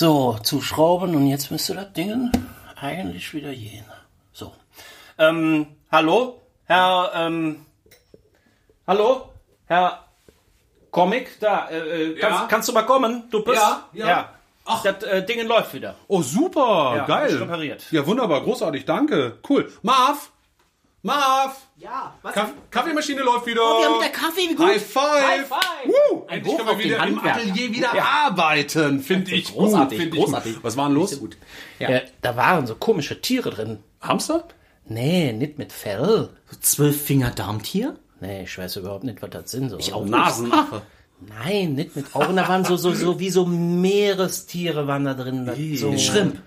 So, zuschrauben und jetzt müsste das Ding eigentlich wieder gehen. So. Ähm, hallo? Herr, ähm, hallo? Herr Comic, da, äh, äh, kannst, Ja? kannst du mal kommen? Du bist, Ja, ja. Ach. Das äh, Ding läuft wieder. Oh, super, Ja, geil. repariert. Ja, wunderbar, großartig, danke. Cool. Marv! Marv! Ja, was? Kaff Kaffeemaschine läuft wieder. Oh, wir haben wieder Kaffee, wie gut. High five! High five! Woo! Ein Endlich Hoch können wir wieder im. Atelier wieder Ja. arbeiten. Finde ich Großartig, gut. Find ich großartig. Gut. Was war denn los? gut. Ja. da waren so komische Tiere drin. Hamster? Nee, nicht mit Fell. Zwölf Finger Darmtier? Nee, ich weiß überhaupt nicht, was das sind. So. Ich auch. Nasenaffe. Nein, nicht mit Augen. Da waren so, so, so wie so Meerestiere waren da drin. So, Schrimp.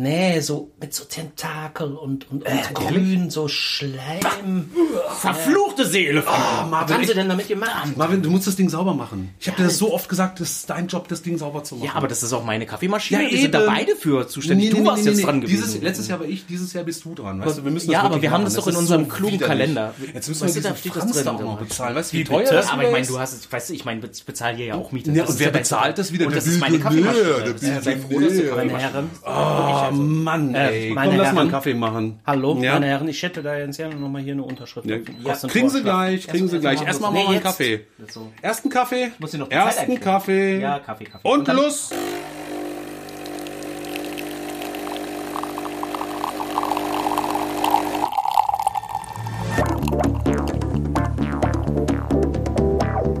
Nee, so mit so Tentakel und, und, und grün, so Schleim. Verfluchte Seele. Was haben sie denn damit gemacht? Marvin, du musst das Ding sauber machen. Ich habe dir das so oft gesagt, das ist dein Job, das Ding sauber zu machen. Ja, aber das ist auch meine Kaffeemaschine. Ja, wir sind da beide für zuständig. du warst jetzt dran gewesen. Dieses, letztes Jahr war ich, dieses Jahr bist du dran. Weißt du, wir müssen Ja, aber wir haben machen. das doch in unserem so klugen widerlich. Kalender. Jetzt müssen Weißt wir das Franz drin. da auch noch bezahlen. Weißt du, wie Wie teuer das aber ich meine, du hast, weißt du, ich meine, ich bezahle hier ja auch Miete. Ja, und wer bezahlt das wieder? Und das ist meine Kaffeemaschine. Ja, sei froh, dass du Billionär. Herren. Oh, Mann, ey. meine Komm, lass mal Herren. einen Kaffee machen. Hallo, Ja? meine Herren, ich hätte da jetzt gerne nochmal hier eine Unterschrift. Ja, dem kriegen Sie gleich, kriegen Sie gleich. Erstmal machen wir einen jetzt. Kaffee. So. Ersten Kaffee, Muss ich noch ersten? Kaffee Ja, Kaffee, Kaffee. und, Und los.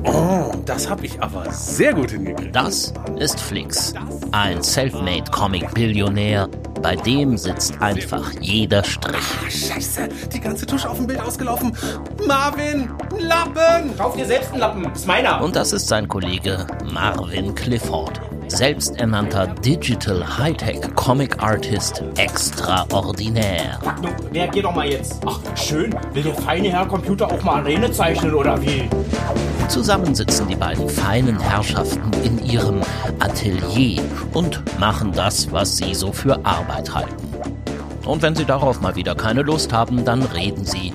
Oh, das habe ich aber sehr gut hingekriegt. Das ist Flix, ein selfmade Comic-Billionär. Bei dem sitzt einfach jeder Strich. Scheiße, die ganze Tusche auf dem Bild ausgelaufen. Marvin, Lappen! Kauf dir selbst einen Lappen. Ist meiner. Und das ist sein Kollege Marvin Clifford, selbsternannter Digital Hightech Comic Artist extraordinär. Nun, reagier doch mal jetzt. Ach, schön. Will der feine Herr Computer auch mal Arene zeichnen oder wie? Zusammen sitzen die beiden feinen Herrschaften in ihrem Atelier und machen das, was sie so für Arbeit halten. Und wenn sie darauf mal wieder keine Lust haben, dann reden sie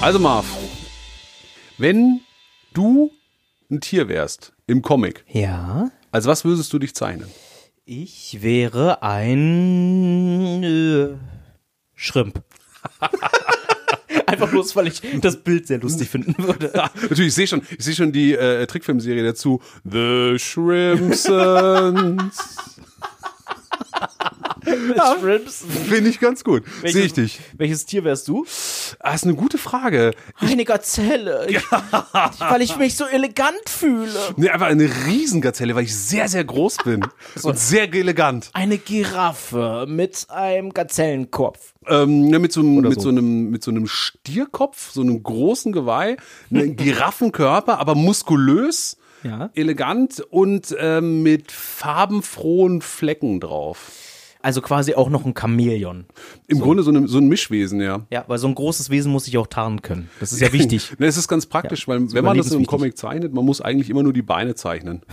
Also Marv, wenn du ein Tier wärst im Comic, Ja, als was würdest du dich zeichnen? ich wäre ein äh, Schrimp. Einfach bloß, weil ich das Bild sehr lustig finden würde. Natürlich, ich sehe schon, ich sehe schon die äh, Trickfilmserie dazu. The Shrimpsons. Shrimps. Finde ich ganz gut. Sehe ich dich. Welches Tier wärst du? Ah, ist eine gute Frage. Eine Gazelle. Ich, weil ich mich so elegant fühle. Nee, einfach eine Riesengazelle, weil ich sehr, sehr groß bin. und sehr elegant. Eine Giraffe mit einem Gazellenkopf. Ähm, ja, mit, so einem, mit, so. so einem, mit so einem Stierkopf, so einem großen Geweih, einem Giraffenkörper, aber muskulös, Ja. elegant und ähm, mit farbenfrohen Flecken drauf. Also quasi auch noch ein Chamäleon. Im Grunde so, eine, so ein Mischwesen, ja. Ja, weil so ein großes Wesen muss sich auch tarnen können. Das ist ja wichtig. Ne, es ist ganz praktisch, weil wenn man das im überlebenswichtig. Comic zeichnet, man muss eigentlich immer nur die Beine zeichnen.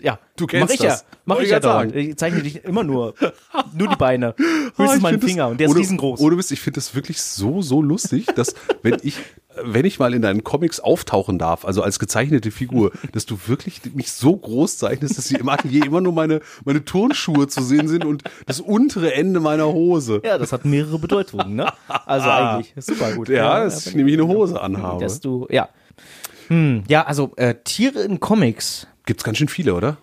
Ja, Du kennst mach ich das. ja. Mach Wollte ich ja dauernd. Ich zeichne dich immer nur. Nur die Beine. Ah, Höchstens ich meinen find das- Finger und der ist riesengroß. Ohne Mist, ich finde das wirklich so, so lustig, dass wenn ich, wenn ich mal in deinen Comics auftauchen darf, also als gezeichnete Figur, dass du wirklich mich so groß zeichnest, dass sie im Atelier immer nur meine, meine Turnschuhe zu sehen sind und das untere Ende meiner Hose. ja, das hat mehrere Bedeutungen, ne? Also eigentlich. Ist super gut. Ja, dass ich nämlich eine Hose anhabe. Dass du, ja. Hm, ja, also äh, Tiere in Comics. Gibt's ganz schön viele, oder?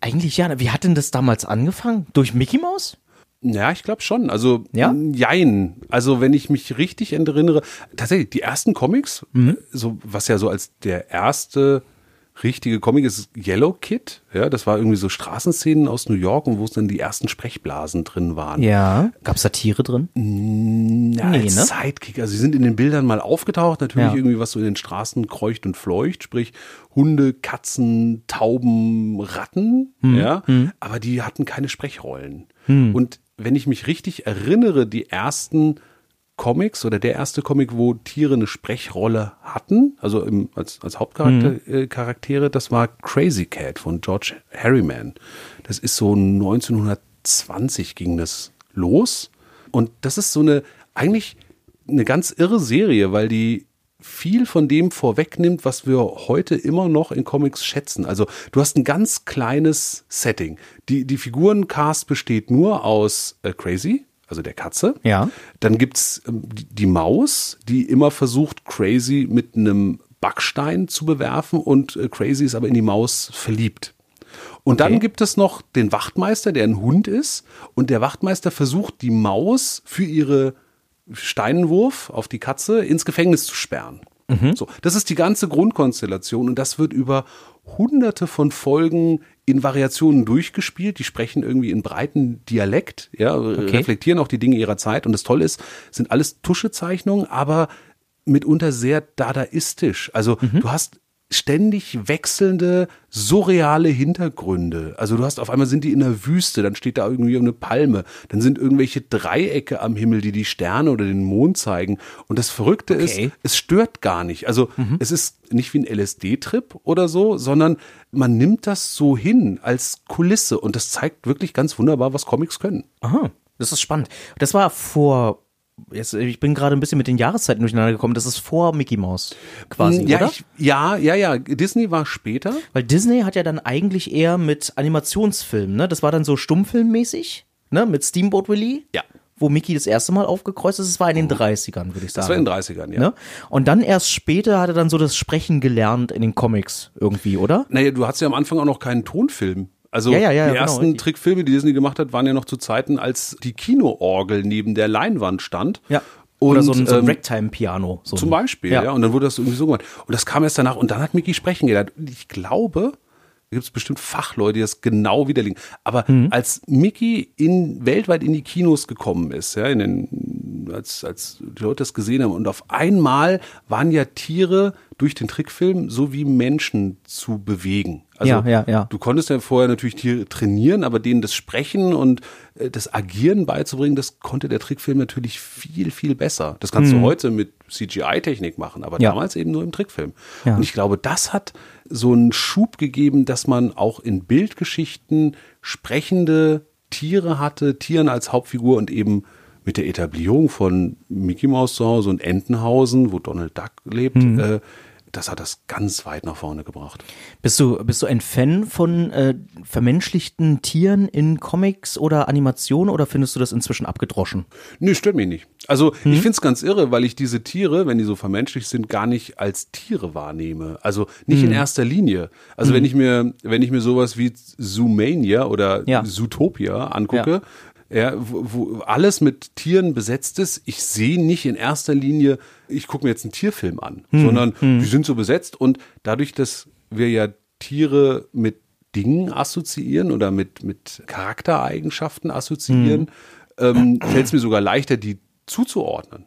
Eigentlich ja. Wie hat denn das damals angefangen? Durch Mickey Mouse? Ja, ich glaube schon. Also, Ja? jein. Also, wenn ich mich richtig erinnere, tatsächlich, die ersten Comics, Mhm. so, was ja so als der erste richtige Comic ist Yellow Kid. Ja, das war irgendwie so Straßenszenen aus New York und wo es dann die ersten Sprechblasen drin waren. Ja. Gab's da Tiere drin? Ja, Nee, als ne? Sidekick. Also sie sind in den Bildern mal aufgetaucht, natürlich Ja. irgendwie was so in den Straßen kreucht und fleucht, sprich Hunde, Katzen, Tauben, Ratten, Hm, ja, aber die hatten keine Sprechrollen. Hm. Und wenn ich mich richtig erinnere, die ersten Comics oder der erste Comic, wo Tiere eine Sprechrolle hatten, also im, als, als Hauptcharakter, Hm. äh, das war Crazy Cat von George Harriman. Das ist so 1920 ging das los. Und das ist so eine, eigentlich eine ganz irre Serie, weil die viel von dem vorwegnimmt, was wir heute immer noch in Comics schätzen. Also du hast ein ganz kleines Setting. Die, die Figurencast besteht nur aus äh, Crazy, also der Katze. Ja. Dann gibt's ähm, die, die Maus, die immer versucht, Crazy mit einem Backstein zu bewerfen und äh, Crazy ist aber in die Maus verliebt. Und dann gibt es noch den Wachtmeister, der ein Hund ist. Und der Wachtmeister versucht, die Maus für ihre Steinenwurf auf die Katze ins Gefängnis zu sperren. So, das ist die ganze Grundkonstellation und das wird über hunderte von Folgen in Variationen durchgespielt. Die sprechen irgendwie in breiten Dialekt, ja, reflektieren auch die Dinge ihrer Zeit. Und das Tolle ist, sind alles Tuschezeichnungen, aber mitunter sehr dadaistisch. Also du hast ständig wechselnde, surreale Hintergründe. Also du hast auf einmal sind die in der Wüste, dann steht da irgendwie eine Palme, dann sind irgendwelche Dreiecke am Himmel, die die Sterne oder den Mond zeigen. Und das Verrückte Okay. ist, es stört gar nicht. Also es ist nicht wie ein LSD-Trip oder so, sondern man nimmt das so hin als Kulisse und das zeigt wirklich ganz wunderbar, was Comics können. Aha, das ist spannend. Das war vor, jetzt, ich bin gerade ein bisschen mit den Jahreszeiten durcheinander gekommen, das ist vor Mickey Mouse quasi, ja, oder? ich, ja, ja, ja. Disney war später. Weil Disney hat ja dann eigentlich eher mit Animationsfilmen, ne? Das war dann so stummfilmmäßig, ne? Mit Steamboat Willie. Ja. Wo Mickey das erste Mal aufgekreuzt ist, das war in den 30ern, würde ich sagen. Das war in den 30ern, ja. Ne? Und dann erst später hat er dann so das Sprechen gelernt in den Comics irgendwie, oder? Naja, du hattest ja am Anfang auch noch keinen Tonfilm. Also Ja, ja, ja, die genau, ersten richtig. Trickfilme, die Disney gemacht hat, waren ja noch zu Zeiten, als die Kinoorgel neben der Leinwand stand. Ja. Oder Und, so ein, so ein ähm, Ragtime-Piano. So Zum Beispiel, ja. Ja. Und dann wurde das irgendwie so gemacht. Und das kam erst danach. Und dann hat Mickey sprechen gelernt. Und ich glaube, da gibt es bestimmt Fachleute, die das genau widerlegen. Aber Mhm. als Mickey in, weltweit in die Kinos gekommen ist, ja, in den, als, als die Leute das gesehen haben, und auf einmal waren ja Tiere durch den Trickfilm so wie Menschen zu bewegen. Also Ja, ja, ja. du konntest ja vorher natürlich Tiere trainieren, aber denen das Sprechen und äh, das Agieren beizubringen, das konnte der Trickfilm natürlich viel, viel besser. Das kannst du heute mit CGI-Technik machen, aber Mhm. Ja. damals eben nur im Trickfilm. Ja. Und ich glaube, das hat so einen Schub gegeben, dass man auch in Bildgeschichten sprechende Tiere hatte, Tieren als Hauptfigur und eben mit der Etablierung von Mickey Mouse zu Hause und Entenhausen, wo Donald Duck lebt, Mhm. äh, das hat das ganz weit nach vorne gebracht. Bist du, bist du ein Fan von äh, vermenschlichten Tieren in Comics oder Animationen oder findest du das inzwischen abgedroschen? Nö, stört mich nicht. Also Mhm. ich find's ganz irre, weil ich diese Tiere, wenn die so vermenschlicht sind, gar nicht als Tiere wahrnehme. Also nicht Mhm. in erster Linie. Also wenn ich mir, wenn ich mir sowas wie Zoomania oder Ja. Zootopia angucke, ja. Wo, wo alles mit Tieren besetzt ist, ich sehe nicht in erster Linie, ich gucke mir jetzt einen Tierfilm an, Mhm. sondern die sind so besetzt und dadurch, dass wir ja Tiere mit Dingen assoziieren oder mit, mit Charaktereigenschaften assoziieren, ähm, fällt es mir sogar leichter, die zuzuordnen.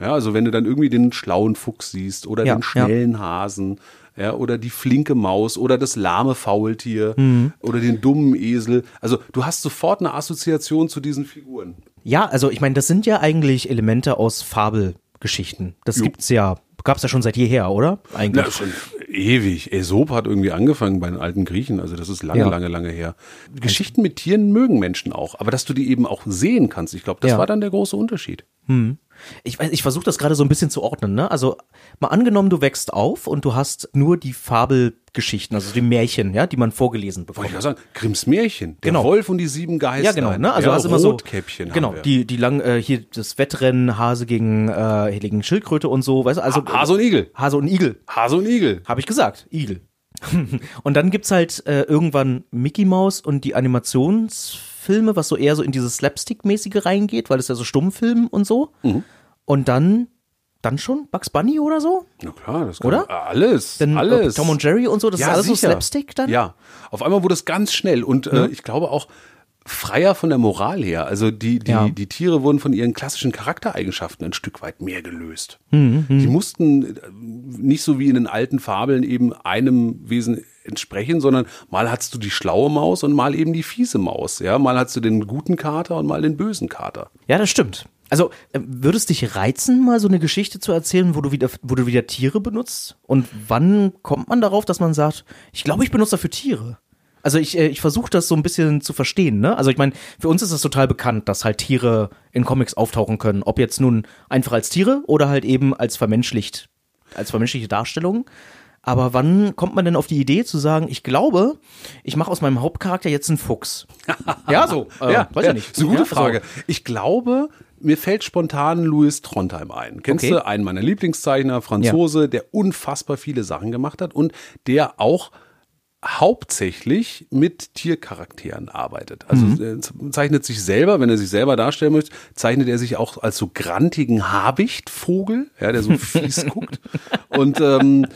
Ja, also wenn du dann irgendwie den schlauen Fuchs siehst oder Ja, den schnellen Hasen, ja, oder die flinke Maus oder das lahme Faultier Mhm. oder den dummen Esel. Also du hast sofort eine Assoziation zu diesen Figuren. Ja, also ich meine, das sind ja eigentlich Elemente aus Fabelgeschichten. Das gibt's ja, gab's ja schon seit jeher, oder? Eigentlich. Na, schon ewig. Aesop hat irgendwie angefangen bei den alten Griechen. Also das ist lange, Ja. lange, lange her. Geschichten mit Tieren mögen Menschen auch. Aber dass du die eben auch sehen kannst, ich glaube, das Ja. war dann der große Unterschied. Ich, ich versuche das gerade so ein bisschen zu ordnen. Ne? Also mal angenommen, du wächst auf und du hast nur die Fabelgeschichten, also die Märchen, ja, die man vorgelesen Wollte bekommt. ich gerade sagen, Grimms Märchen, der Genau. Wolf und die sieben Geister. Ja, genau. Ne? Also ja, hast immer so Rotkäppchen Genau, die die lang äh, hier das Wettrennen Hase gegen äh, gegen Schildkröte und so, weißt du? Also Ha- Hase und Igel. Hase und Igel. Hase und Igel. Habe ich gesagt, Igel. und dann gibt's halt äh, irgendwann Mickey Mouse und die Animationsfilme, was so eher so in dieses Slapstick-mäßige reingeht, weil es ja so Stummfilm und so. Und dann dann schon Bugs Bunny oder so? Na klar, das kann Oder? alles, Denn, äh, alles. Tom und Jerry und so, das ist alles so Slapstick dann? Ja, auf einmal wurde es ganz schnell und äh, ich glaube auch freier von der Moral her. Also die, die, Ja. die Tiere wurden von ihren klassischen Charaktereigenschaften ein Stück weit mehr gelöst. Mhm, Die mussten äh, nicht so wie in den alten Fabeln eben einem Wesen entsprechen, sondern mal hattest du die schlaue Maus und mal eben die fiese Maus. Ja, mal hattest du den guten Kater und mal den bösen Kater. Ja, das stimmt. Also, äh, würde es dich reizen, mal so eine Geschichte zu erzählen, wo du wieder, wo du wieder Tiere benutzt? Und wann kommt man darauf, dass man sagt, ich glaube, ich benutze dafür Tiere? Also ich, äh, ich versuche das so ein bisschen zu verstehen, ne? Also ich meine, für uns ist es total bekannt, dass halt Tiere in Comics auftauchen können. Ob jetzt nun einfach als Tiere oder halt eben als vermenschlicht, als vermenschliche Darstellung. Aber wann kommt man denn auf die Idee zu sagen, ich glaube, ich mache aus meinem Hauptcharakter jetzt einen Fuchs? ja, so. Äh, weiß ja, nicht. Ist eine gute Ja, Frage. So. Ich glaube, mir fällt spontan Louis Trondheim ein. Kennst Okay. du einen meiner Lieblingszeichner, Franzose, der unfassbar viele Sachen gemacht hat und der auch hauptsächlich mit Tiercharakteren arbeitet. Also Mhm. äh, zeichnet sich selber, wenn er sich selber darstellen möchte, zeichnet er sich auch als so grantigen Habichtvogel, ja, der so fies guckt. Und ähm,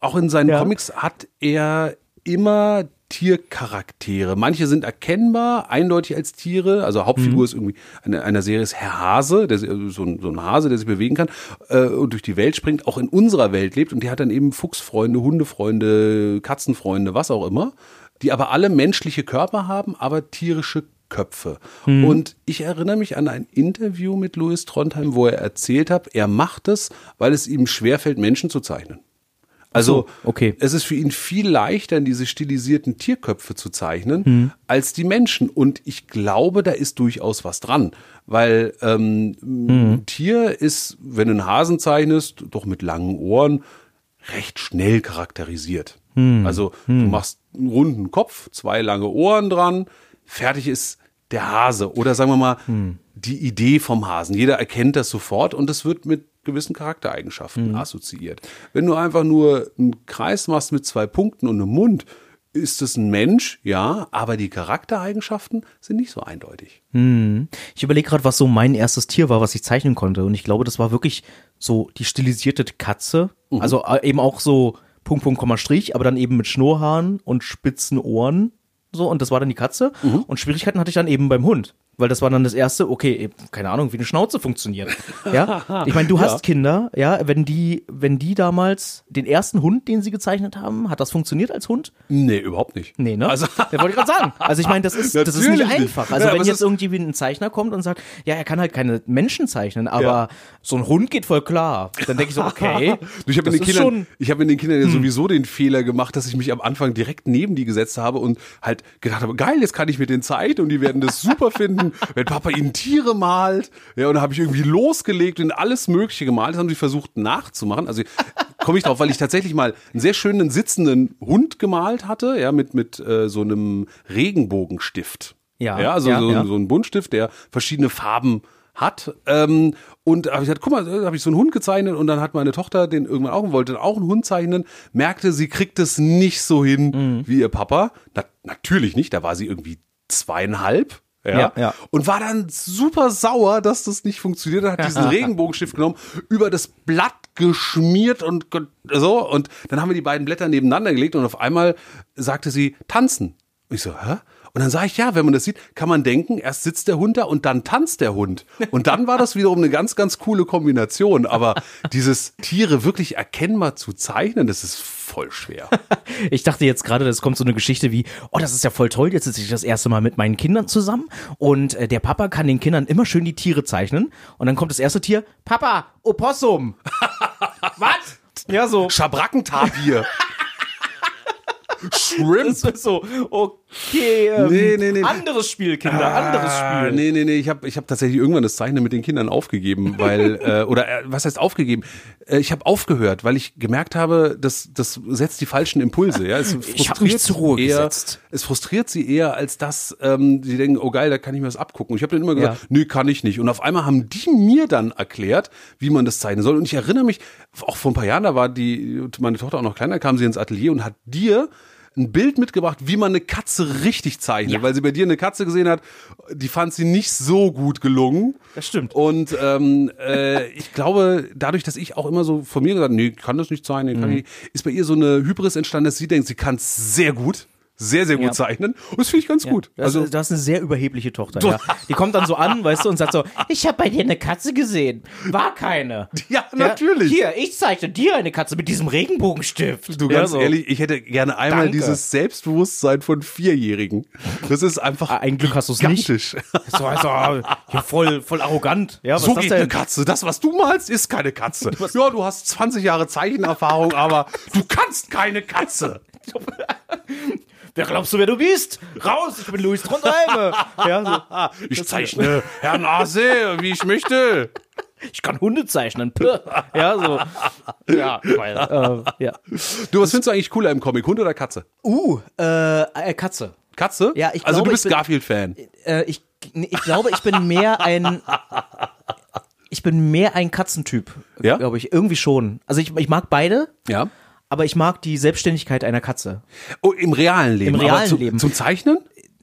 auch in seinen Ja. Comics hat er immer Tiercharaktere. Manche sind erkennbar, eindeutig als Tiere. Also Hauptfigur ist irgendwie eine, einer Serie ist Herr Hase, der, also so, ein, so ein Hase, der sich bewegen kann äh, und durch die Welt springt, auch in unserer Welt lebt und der hat dann eben Fuchsfreunde, Hundefreunde, Katzenfreunde, was auch immer, die aber alle menschliche Körper haben, aber tierische Köpfe. Und ich erinnere mich an ein Interview mit Louis Trondheim, wo er erzählt hat, er macht es, weil es ihm schwerfällt, Menschen zu zeichnen. Also, so, okay. es ist für ihn viel leichter, diese stilisierten Tierköpfe zu zeichnen, als die Menschen. Und ich glaube, da ist durchaus was dran. Weil ähm, ein Tier ist, wenn du einen Hasen zeichnest, doch mit langen Ohren, recht schnell charakterisiert. Also du machst einen runden Kopf, zwei lange Ohren dran, fertig ist der Hase. Oder sagen wir mal, die Idee vom Hasen. Jeder erkennt das sofort und es wird mit gewissen Charaktereigenschaften assoziiert. Wenn du einfach nur einen Kreis machst mit zwei Punkten und einem Mund, ist es ein Mensch, ja, aber die Charaktereigenschaften sind nicht so eindeutig. Ich überlege gerade, was so mein erstes Tier war, was ich zeichnen konnte. Und ich glaube, das war wirklich so die stilisierte Katze. Also äh, eben auch so Punkt, Punkt, Komma, Strich, aber dann eben mit Schnurrhaaren und spitzen Ohren. So, und das war dann die Katze. Und Schwierigkeiten hatte ich dann eben beim Hund. Weil das war dann das erste, okay, keine Ahnung, wie eine Schnauze funktioniert. Ja. Ich meine, du hast Kinder, ja, wenn die, wenn die damals den ersten Hund, den sie gezeichnet haben, hat das funktioniert als Hund? Nee, überhaupt nicht. Nee, ne? Also, der wollte ich gerade sagen. Also ich meine, das ist, das ist nicht einfach. Also Ja, wenn jetzt irgendwie ein Zeichner kommt und sagt, ja, er kann halt keine Menschen zeichnen, aber Ja. so ein Hund geht voll klar. Dann denke ich so, okay. Du, ich habe in den ist Kindern, schon- Hm. ich habe in den Kindern ja sowieso den Fehler gemacht, dass ich mich am Anfang direkt neben die gesetzt habe und halt gedacht habe, geil, jetzt kann ich mit denen Zeit und die werden das super finden, wenn Papa ihnen Tiere malt. Ja, und dann habe ich irgendwie losgelegt und alles Mögliche gemalt. Das haben sie versucht nachzumachen. Also komme ich drauf, weil ich tatsächlich mal einen sehr schönen sitzenden Hund gemalt hatte, ja, mit mit äh, so einem Regenbogenstift. Ja, ja also ja, so, ja. so ein Buntstift, der verschiedene Farben hat. Ähm, und habe ich gesagt, guck mal, da habe ich so einen Hund gezeichnet und dann hat meine Tochter den irgendwann auch und wollte auch einen Hund zeichnen, merkte, sie kriegt es nicht so hin Mhm. wie ihr Papa. Na, natürlich nicht, da war sie irgendwie zweieinhalb. Ja, Ja, ja. Und war dann super sauer, dass das nicht funktioniert hat, hat diesen Regenbogenstift genommen, über das Blatt geschmiert und so. Und dann haben wir die beiden Blätter nebeneinander gelegt und auf einmal sagte sie, tanzen. Und ich so, hä? Und dann sage ich, ja, wenn man das sieht, kann man denken, erst sitzt der Hund da und dann tanzt der Hund. Und dann war das wiederum eine ganz, ganz coole Kombination. Aber dieses Tiere wirklich erkennbar zu zeichnen, das ist voll schwer. Ich dachte jetzt gerade, das kommt so eine Geschichte wie, oh, das ist ja voll toll, jetzt sitze ich das erste Mal mit meinen Kindern zusammen und äh, der Papa kann den Kindern immer schön die Tiere zeichnen und dann kommt das erste Tier, Papa, Opossum. Was? Ja, so. Schabrackentapir. Shrimp. Das ist so, okay, ähm, Nee, nee, nee. anderes Spiel, Kinder, anderes Ah, Spiel. Nee, nee, nee, ich habe ich hab tatsächlich irgendwann das Zeichnen mit den Kindern aufgegeben, weil, äh, oder äh, was heißt aufgegeben? Äh, ich habe aufgehört, weil ich gemerkt habe, das, das setzt die falschen Impulse. Ja? Es Ich hab mich frustriert zur Ruhe eher, gesetzt. Es frustriert sie eher, als dass ähm, sie denken, oh geil, da kann ich mir das abgucken. Und ich habe dann immer gesagt, Ja. nö, kann ich nicht. Und auf einmal haben die mir dann erklärt, wie man das zeichnen soll. Und ich erinnere mich, auch vor ein paar Jahren, da war die, meine Tochter auch noch kleiner, kam sie ins Atelier und hat dir ein Bild mitgebracht, wie man eine Katze richtig zeichnet, Ja. weil sie bei dir eine Katze gesehen hat, die fand sie nicht so gut gelungen. Das stimmt. Und ähm, äh, ich glaube, dadurch, dass ich auch immer so von mir gesagt, nee, ich kann das nicht zeichnen, Mhm. kann ich, nicht, ist bei ihr so eine Hybris entstanden, dass sie denkt, sie kann es sehr gut, sehr, sehr gut Ja. zeichnen. Und das finde ich ganz gut. Also, Also du hast eine sehr überhebliche Tochter. Ja. Die kommt dann so an, weißt du, und sagt so: Ich habe bei dir eine Katze gesehen. War keine. Ja, natürlich. Hier, ich zeichne dir eine Katze mit diesem Regenbogenstift. Du, Ja, ganz so. ehrlich, ich hätte gerne einmal Danke. dieses Selbstbewusstsein von Vierjährigen. Das ist einfach Ah, Ein Glück hast du es nicht. So, also, ja, voll, voll arrogant. Ja, was So geht denn? eine Katze. Das, was du malst, ist keine Katze. Ja, du hast 20 Jahre Zeichenerfahrung, aber du kannst keine Katze. Wer glaubst du, wer du bist? Raus, ich bin Luis Trondheime. ja, so. Ich zeichne Herrn Nase, wie ich möchte. Ich kann Hunde zeichnen. Ja, so. Ja, weil, äh, ja. Du, was findest du eigentlich cooler im Comic? Hund oder Katze? Uh, äh, äh, Katze. Katze? Ja, ich Also glaube, du bist Garfield-Fan. Äh, ich, ich glaube, ich bin mehr ein. Ich bin mehr ein Katzentyp, Ja? glaube ich. Irgendwie schon. Also ich, ich mag beide, Ja. Aber ich mag die Selbstständigkeit einer Katze. Oh, im realen Leben. Im realen zu, Leben. Zum Zeichnen?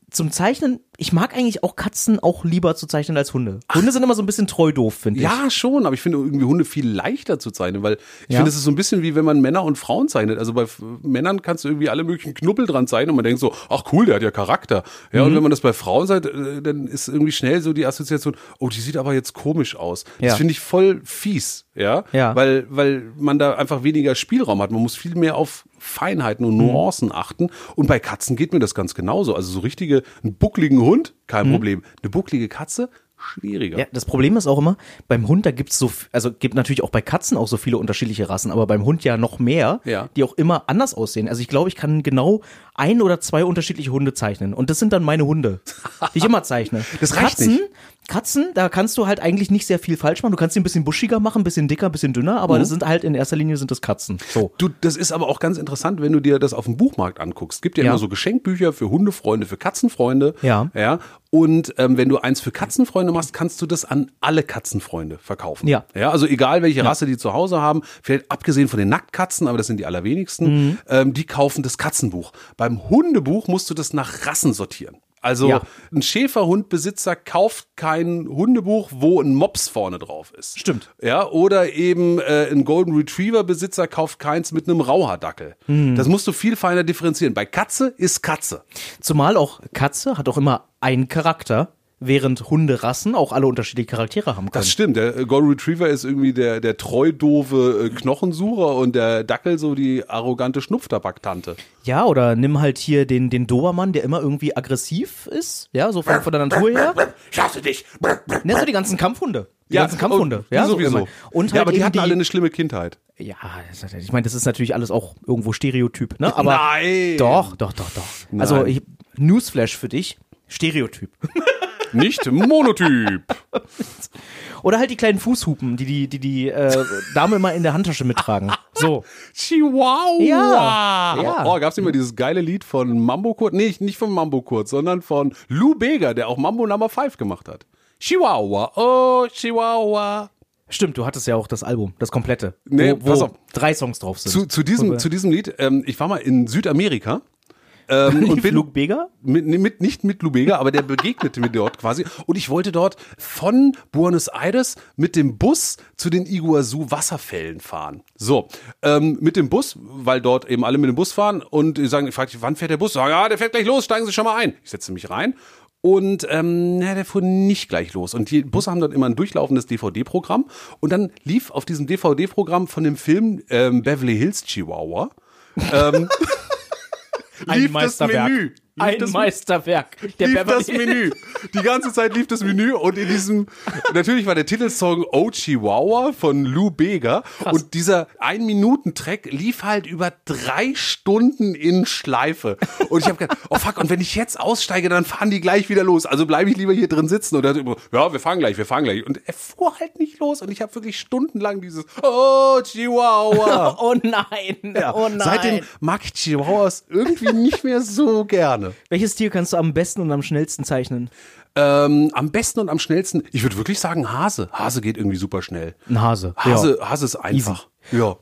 Zum Zeichnen, ich mag eigentlich auch Katzen auch lieber zu zeichnen als Hunde. Hunde sind immer so ein bisschen treu doof, finde ich. Ja, schon, aber ich finde irgendwie Hunde viel leichter zu zeichnen, weil ich Ja. finde, es ist so ein bisschen wie wenn man Männer und Frauen zeichnet. Also bei Männern kannst du irgendwie alle möglichen Knubbel dran zeichnen und man denkt so, ach cool, der hat ja Charakter. Ja, Mhm. und wenn man das bei Frauen zeigt, äh, dann ist irgendwie schnell so die Assoziation, oh, die sieht aber jetzt komisch aus. Das Ja. finde ich voll fies, ja, Ja. weil weil man da einfach weniger Spielraum hat. Man muss viel mehr auf Feinheiten und Nuancen achten. Und bei Katzen geht mir das ganz genauso. Also so richtige, einen buckligen Hund, kein Problem. Eine bucklige Katze, schwieriger. Mhm. Ja, das Problem ist auch immer, beim Hund, da gibt's so, f- also gibt natürlich auch bei Katzen auch so viele unterschiedliche Rassen, aber beim Hund ja noch mehr, Ja. die auch immer anders aussehen. Also ich glaube, ich kann genau ein oder zwei unterschiedliche Hunde zeichnen. Und das sind dann meine Hunde, die ich immer zeichne. Das reicht Katzen, nicht. Katzen, da kannst du halt eigentlich nicht sehr viel falsch machen. Du kannst sie ein bisschen buschiger machen, ein bisschen dicker, ein bisschen dünner, aber das sind halt in erster Linie sind das Katzen. So. Du, das ist aber auch ganz interessant, wenn du dir das auf dem Buchmarkt anguckst. Es gibt ja, Ja. immer so Geschenkbücher für Hundefreunde, für Katzenfreunde. Ja. Ja. Und ähm, wenn du eins für Katzenfreunde machst, kannst du das an alle Katzenfreunde verkaufen. Ja. Ja. Also egal welche Rasse die zu Hause haben, vielleicht abgesehen von den Nacktkatzen, aber das sind die allerwenigsten, Mhm. ähm, die kaufen das Katzenbuch. Beim Hundebuch musst du das nach Rassen sortieren. Also Ja. ein Schäferhundbesitzer kauft kein Hundebuch, wo ein Mops vorne drauf ist. Stimmt. Ja, oder eben äh, ein Golden Retriever Besitzer kauft keins mit einem Rauhaardackel. Mhm. Das musst du viel feiner differenzieren. Bei Katze ist Katze. Zumal auch Katze hat auch immer einen Charakter, während Hunderassen auch alle unterschiedliche Charaktere haben können. Das stimmt. Der äh, Golden Retriever ist irgendwie der, der treu doofe äh, Knochensucher und der Dackel so die arrogante Schnupftabaktante. Ja, oder nimm halt hier den, den Dobermann, der immer irgendwie aggressiv ist, ja, so von, von der Natur her. Ich hasse dich. Ne, so die ganzen Kampfhunde. Die ganzen Kampfhunde. und- ja, die sowieso. Und halt ja, aber die hatten alle eine schlimme Kindheit. Ja, ich meine, das ist natürlich alles auch irgendwo Stereotyp, ne? Aber Nein. Doch, doch, doch, doch. Also Nein. ich, Newsflash für dich, Stereotyp. Nicht Monotyp. Oder halt die kleinen Fußhupen, die die die, die äh, Dame immer in der Handtasche mittragen. So. Chihuahua. Ja, ja. Oh, gab's immer dieses geile Lied von Mambo Kurt? Nee, nicht von Mambo Kurt, sondern von Lou Bega, der auch Mambo Number 5 gemacht hat. Chihuahua, oh, Chihuahua. Stimmt, du hattest ja auch das Album, das komplette, Nee, wo, pass wo auf. drei Songs drauf sind. Zu, zu, diesem, zu diesem Lied, ähm, ich war mal in Südamerika. Ähm, und bin Luke Bega? mit, mit, nicht mit Lubega, aber der begegnete mir dort quasi. Und ich wollte dort von Buenos Aires mit dem Bus zu den Iguazu Wasserfällen fahren. So, ähm, mit dem Bus, weil dort eben alle mit dem Bus fahren und sagen, ich frage, wann fährt der Bus? Sagen, ja, der fährt gleich los, steigen Sie schon mal ein. Ich setze mich rein. Und ähm, na, der fuhr nicht gleich los. Und die Busse haben dann immer ein durchlaufendes DVD-Programm. Und dann lief auf diesem DVD-Programm von dem Film ähm, Beverly Hills Chihuahua ähm, lief das. Menü. Ein das Meisterwerk. Der lief Beverly das Menü. Die ganze Zeit lief das Menü und in diesem, natürlich war der Titelsong Oh Chihuahua von Lou Bega und dieser Ein-Minuten-Track lief halt über drei Stunden in Schleife. Und ich habe gedacht, oh fuck, und wenn ich jetzt aussteige, dann fahren die gleich wieder los. Also bleibe ich lieber hier drin sitzen und immer, ja, wir fahren gleich, wir fahren gleich. Und er fuhr halt nicht los und ich habe wirklich stundenlang dieses Oh Chihuahua. Oh nein. Oh nein. Seitdem mag ich Chihuahuas irgendwie nicht mehr so gerne. Welches Tier kannst du am besten und am schnellsten zeichnen? Ähm, am besten und am schnellsten, ich würde wirklich sagen Hase. Hase geht irgendwie super schnell. Ein Hase. Hase, Hase ist einfach. Ja.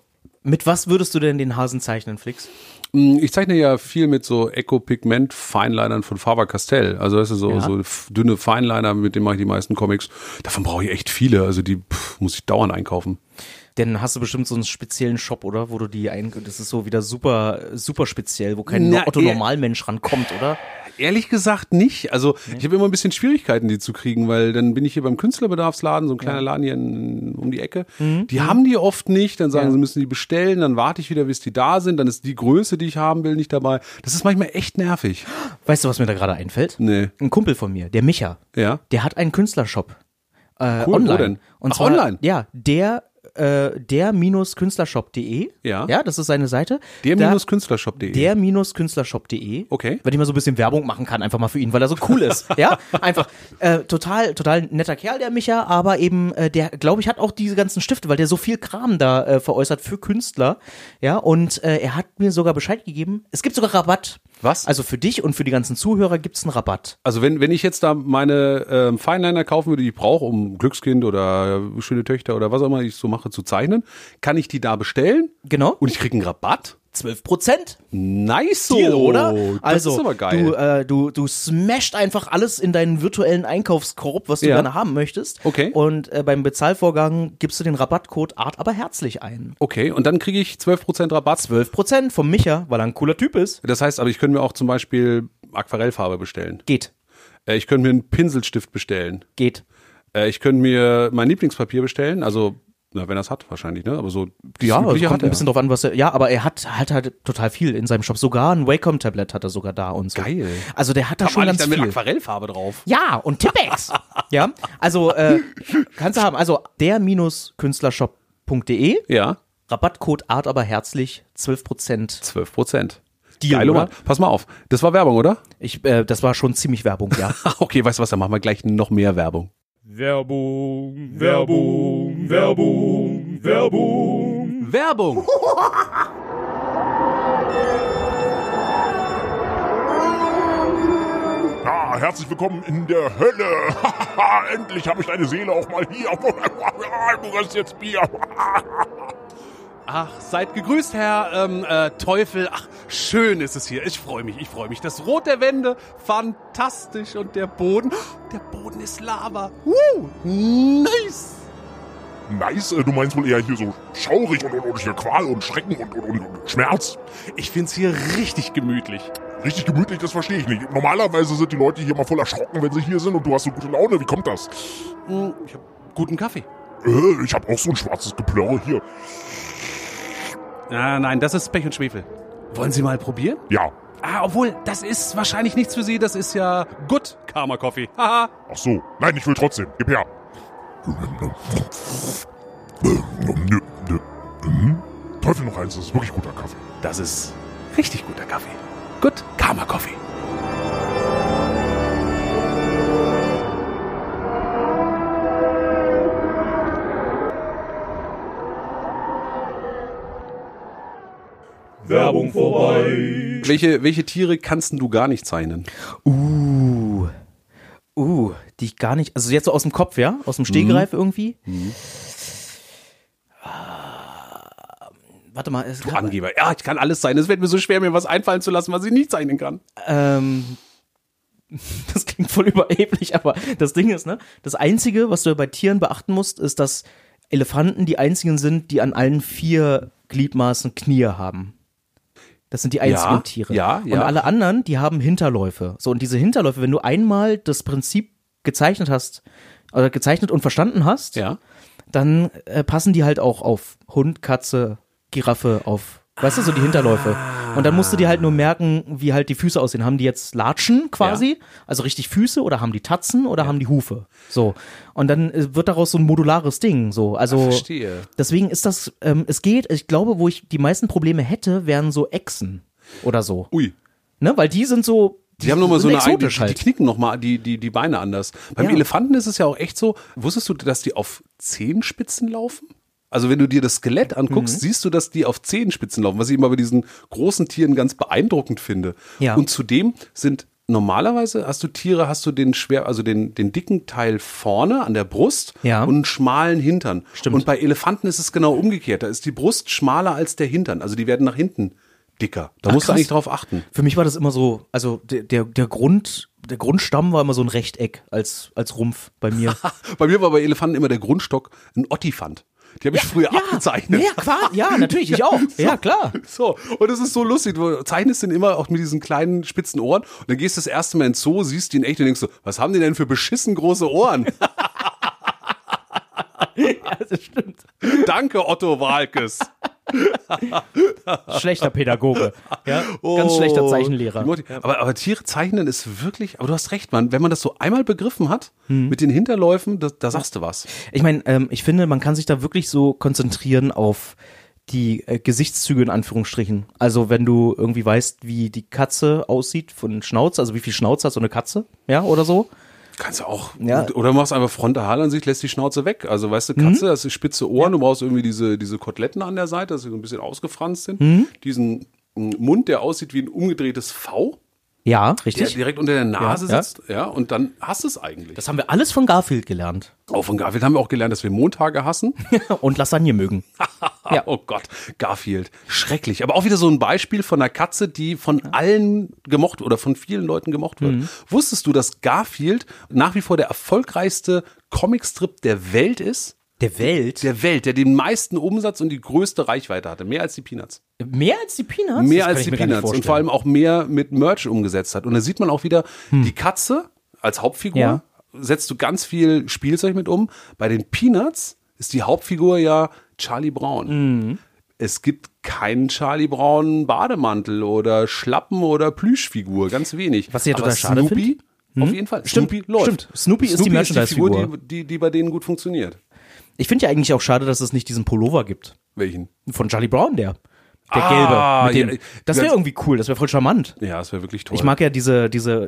Mit was würdest du denn den Hasen zeichnen, Flix? Mm, Ich zeichne ja viel mit so Eco-Pigment-Feinlinern von Faber-Castell. Also das ist so, Ja. so dünne Feinliner, mit denen mache ich die meisten Comics. Davon brauche ich echt viele. Also die pff, muss ich dauernd einkaufen. Denn hast du bestimmt so einen speziellen Shop, oder? Wo du die ein, das ist so wieder super, super speziell, wo kein Na, Otto eher- Normalmensch rankommt, oder? Ehrlich gesagt nicht. Also ich habe immer ein bisschen Schwierigkeiten, die zu kriegen, weil dann bin ich hier beim Künstlerbedarfsladen, so ein kleiner Laden hier in, um die Ecke. Die haben die oft nicht, dann sagen Mhm. Ja. sie müssen die bestellen, dann warte ich wieder, bis die da sind, dann ist die Größe, die ich haben will, nicht dabei. Das ist manchmal echt nervig. Weißt du, was mir da gerade einfällt? Nee. Ein Kumpel von mir, der Micha, Ja. der hat einen Künstlershop. Äh, Cool, wo online. denn? Und Ach, zwar, online? Ja, der, äh, der-künstlershop.de. Ja. Ja, das ist seine Seite. Der Da- minus Künstlershop.de. der-künstlershop.de. Okay. Wenn ich mal so ein bisschen Werbung machen kann, einfach mal für ihn, weil er so cool ist. ja, einfach äh, total, total netter Kerl, der Micha, aber eben, äh, der, glaube ich, hat auch diese ganzen Stifte, weil der so viel Kram da äh, veräußert für Künstler. Ja, und äh, er hat mir sogar Bescheid gegeben. Es gibt sogar Rabatt. Was? Also für dich und für die ganzen Zuhörer gibt's einen Rabatt. Also wenn, wenn ich jetzt da meine ähm, Feinliner kaufen würde, die ich brauche, um Glückskind oder äh, schöne Töchter oder was auch immer ich so mache zu zeichnen, kann ich die da bestellen Genau. und ich kriege einen Rabatt. 12 Prozent. Nice so. Deal, oder? Das also, ist aber geil. Du, äh, du, du smasht einfach alles in deinen virtuellen Einkaufskorb, was du Ja. gerne haben möchtest. Okay. Und äh, beim Bezahlvorgang gibst du den Rabattcode Art aber herzlich ein. okay, und dann kriege ich 12% Rabatt. 12 Prozent vom Micha, weil er ein cooler Typ ist. Das heißt aber, ich könnte mir auch zum Beispiel Aquarellfarbe bestellen. Geht. Äh, ich könnte mir einen Pinselstift bestellen. Geht. Äh, ich könnte mir mein Lieblingspapier bestellen. Also, na, wenn er es hat, wahrscheinlich, ne? Aber so. Ja, also kommt hat ein bisschen drauf an, was er. Ja, aber er hat halt halt total viel in seinem Shop. Sogar ein Wacom-Tablet hat er sogar da und so. Geil. Also der hat da Kann schon man ganz nicht dann viel. mit Aquarellfarbe drauf. Ja, und Tippex. ja, also äh, kannst du haben. Also der-künstlershop.de. Ja, Rabattcode Art aber herzlich 12%. 12%. Deal, Geil, oder? Pass mal auf. Das war Werbung, oder? Ich, äh, das war schon ziemlich Werbung, ja. Okay, weißt du was, dann machen wir gleich noch mehr Werbung. Werbung, Werbung, Werbung, Werbung. Werbung! Ah, herzlich willkommen in der Hölle. Endlich habe ich deine Seele auch mal hier. Du hast jetzt Bier. Ach, seid gegrüßt, Herr ähm, äh, Teufel. Ach, schön ist es hier. Ich freue mich, ich freue mich. Das Rot der Wände, fantastisch. Und der Boden, der Boden ist Lava. Woo, nice. Nice, äh, du meinst wohl eher hier so schaurig und, und, und hier Qual und Schrecken und, und, und Schmerz. Ich find's hier richtig gemütlich. Richtig gemütlich, das verstehe ich nicht. Normalerweise sind die Leute hier mal voll erschrocken, wenn sie hier sind und du hast so gute Laune. Wie kommt das? Hm, Ich hab guten Kaffee. Äh, ich habe auch so ein schwarzes Geplörre hier. Ah, nein, das ist Pech und Schwefel. Wollen Sie mal probieren? Ja. Ah, obwohl, das ist wahrscheinlich nichts für Sie. Das ist ja Good Karma Coffee. Haha. Ach so. Nein, ich will trotzdem. Gib her. Mhm. Teufel noch eins, das ist wirklich guter Kaffee. Das ist richtig guter Kaffee. Good Karma Coffee. Werbung vorbei. Welche, welche Tiere kannst du gar nicht zeichnen? Uh. Uh, die ich gar nicht. Also jetzt so aus dem Kopf, ja? Aus dem Stegreif irgendwie? Ah, Warte mal, es Du Angeber. Ja, ich kann alles sein. Es wird mir so schwer, mir was einfallen zu lassen, was ich nicht zeichnen kann. Ähm, das klingt voll überheblich, aber das Ding ist, ne? Das Einzige, was du bei Tieren beachten musst, ist, dass Elefanten die einzigen sind, die an allen vier Gliedmaßen Knie haben. Das sind die einzigen Ja, Tiere. ja, ja. Und alle anderen, die haben Hinterläufe. So, und diese Hinterläufe, wenn du einmal das Prinzip gezeichnet hast, oder gezeichnet und verstanden hast, Ja. dann äh, passen die halt auch auf Hund, Katze, Giraffe, auf, weißt du, so die Hinterläufe. Und dann musst du dir halt nur merken, wie halt die Füße aussehen. Haben die jetzt Latschen quasi, also richtig Füße, oder haben die Tatzen oder haben die Hufe? So. Und dann äh, wird daraus so ein modulares Ding. So, also. Verstehe. Deswegen ist das, ähm, es geht, ich glaube, wo ich die meisten Probleme hätte, wären so Echsen oder so. Ui. Ne? Weil die sind so. Die haben nochmal so eine eigene, die, halt. die knicken nochmal die, die, die Beine anders. Beim Ja. Elefanten ist es ja auch echt so, wusstest du, dass die auf Zehenspitzen laufen? Also wenn du dir das Skelett anguckst, Mhm. siehst du, dass die auf Zehenspitzen laufen, was ich immer bei diesen großen Tieren ganz beeindruckend finde. Ja. Und zudem sind normalerweise hast du Tiere, hast du den schwer, also den, den dicken Teil vorne an der Brust Ja. und einen schmalen Hintern. Stimmt. Und bei Elefanten ist es genau umgekehrt. Da ist die Brust schmaler als der Hintern. Also die werden nach hinten dicker. Da musst du eigentlich drauf achten. Für mich war das immer so, also der, der, der Grund, der Grundstamm war immer so ein Rechteck als, als Rumpf bei mir. Bei mir war bei Elefanten immer der Grundstock ein Ottifant. Die habe ich früher abgezeichnet. Ja, klar, ja, natürlich, ich auch. Ja, klar. So, und es ist so lustig, du zeichnest den immer auch mit diesen kleinen spitzen Ohren und dann gehst du das erste Mal ins Zoo, siehst ihn echt und denkst so, was haben die denn für beschissen große Ohren? Ja, das stimmt. Danke, Otto Walkes. Schlechter Pädagoge. Ja, ganz schlechter Zeichenlehrer. Die Moti- Aber, aber Tiere zeichnen ist wirklich, aber du hast recht, Mann, wenn man das so einmal begriffen hat, Hm. mit den Hinterläufen, da, da sagst du was. Ich meine, ähm, ich finde, man kann sich da wirklich so konzentrieren auf die äh, Gesichtszüge in Anführungsstrichen. Also wenn du irgendwie weißt, wie die Katze aussieht von Schnauz, also wie viel Schnauz hat so eine Katze, ja, oder so. Kannst du auch, Ja. oder machst einfach Frontalansicht, lässt die Schnauze weg. Also weißt du, Mhm. Katze, das ist spitze Ohren, du brauchst irgendwie diese, diese Koteletten an der Seite, dass sie so ein bisschen ausgefranst sind. Mhm. Diesen Mund, der aussieht wie ein umgedrehtes V, Ja, der richtig. direkt unter der Nase Ja, ja. sitzt. Ja, und dann hast du es eigentlich. Das haben wir alles von Garfield gelernt. Auch von Garfield haben wir auch gelernt, dass wir Montage hassen. Und Lasagne mögen. Ja. Oh Gott, Garfield. Schrecklich. Aber auch wieder so ein Beispiel von einer Katze, die von allen gemocht oder von vielen Leuten gemocht wird. Mhm. Wusstest du, dass Garfield nach wie vor der erfolgreichste Comicstrip der Welt ist? Der Welt. Der Welt, der den meisten Umsatz und die größte Reichweite hatte. Mehr als die Peanuts. mehr als die Peanuts? Mehr als die Peanuts. Und vor allem auch mehr mit Merch umgesetzt hat. Und da sieht man auch wieder, die Katze als Hauptfigur Ja. setzt du ganz viel Spielzeug mit um. Bei den Peanuts ist die Hauptfigur ja Charlie Brown. Es gibt keinen Charlie Brown Bademantel oder Schlappen oder Plüschfigur, ganz wenig. Was Aber total schade Snoopy, auf jeden Fall. Stimmt, Snoopy läuft. stimmt. Snoopy ist die Figur, Merchandise-Figur. die, die, die bei denen gut funktioniert. Ich finde ja eigentlich auch schade, dass es nicht diesen Pullover gibt. Welchen? Von Charlie Brown, der. Der Ah, gelbe. Mit dem, ja, das wäre irgendwie cool, das wäre voll charmant. Ja, das wäre wirklich toll. Ich mag ja diese, diese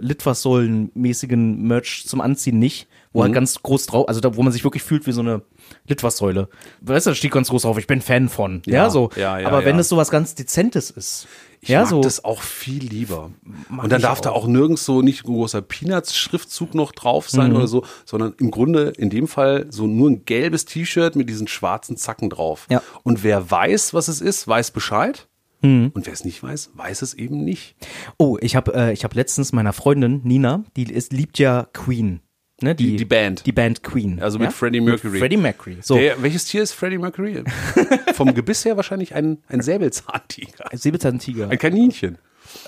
Litfaßsäulen-mäßigen Merch zum Anziehen nicht, wo Mhm. halt ganz groß drauf, also da, wo man sich wirklich fühlt wie so eine Litfaßsäule. Weißt du, da steht ganz groß drauf, ich bin Fan von. Ja, Ja, so. ja, ja, Aber wenn es sowas ganz Dezentes ist. Ich ja, mag so. das auch viel lieber. Und dann darf da auch nirgends so nicht ein großer Peanuts-Schriftzug noch drauf sein Mhm. oder so, sondern im Grunde in dem Fall so nur ein gelbes T-Shirt mit diesen schwarzen Zacken drauf. Ja. Und wer weiß, was es ist, weiß Bescheid. Mhm. Und wer es nicht weiß, weiß es eben nicht. Oh, ich habe äh, ich hab letztens meiner Freundin Nina, die ist, liebt ja Queen. Ne, die, Die- die Band. Die Band Queen. Also mit Freddie Mercury. Freddie Mercury. So. Der, welches Tier ist Freddie Mercury? Vom Gebiss her wahrscheinlich ein, ein Säbelzahntiger. Säbelzahntiger. Ein Kaninchen.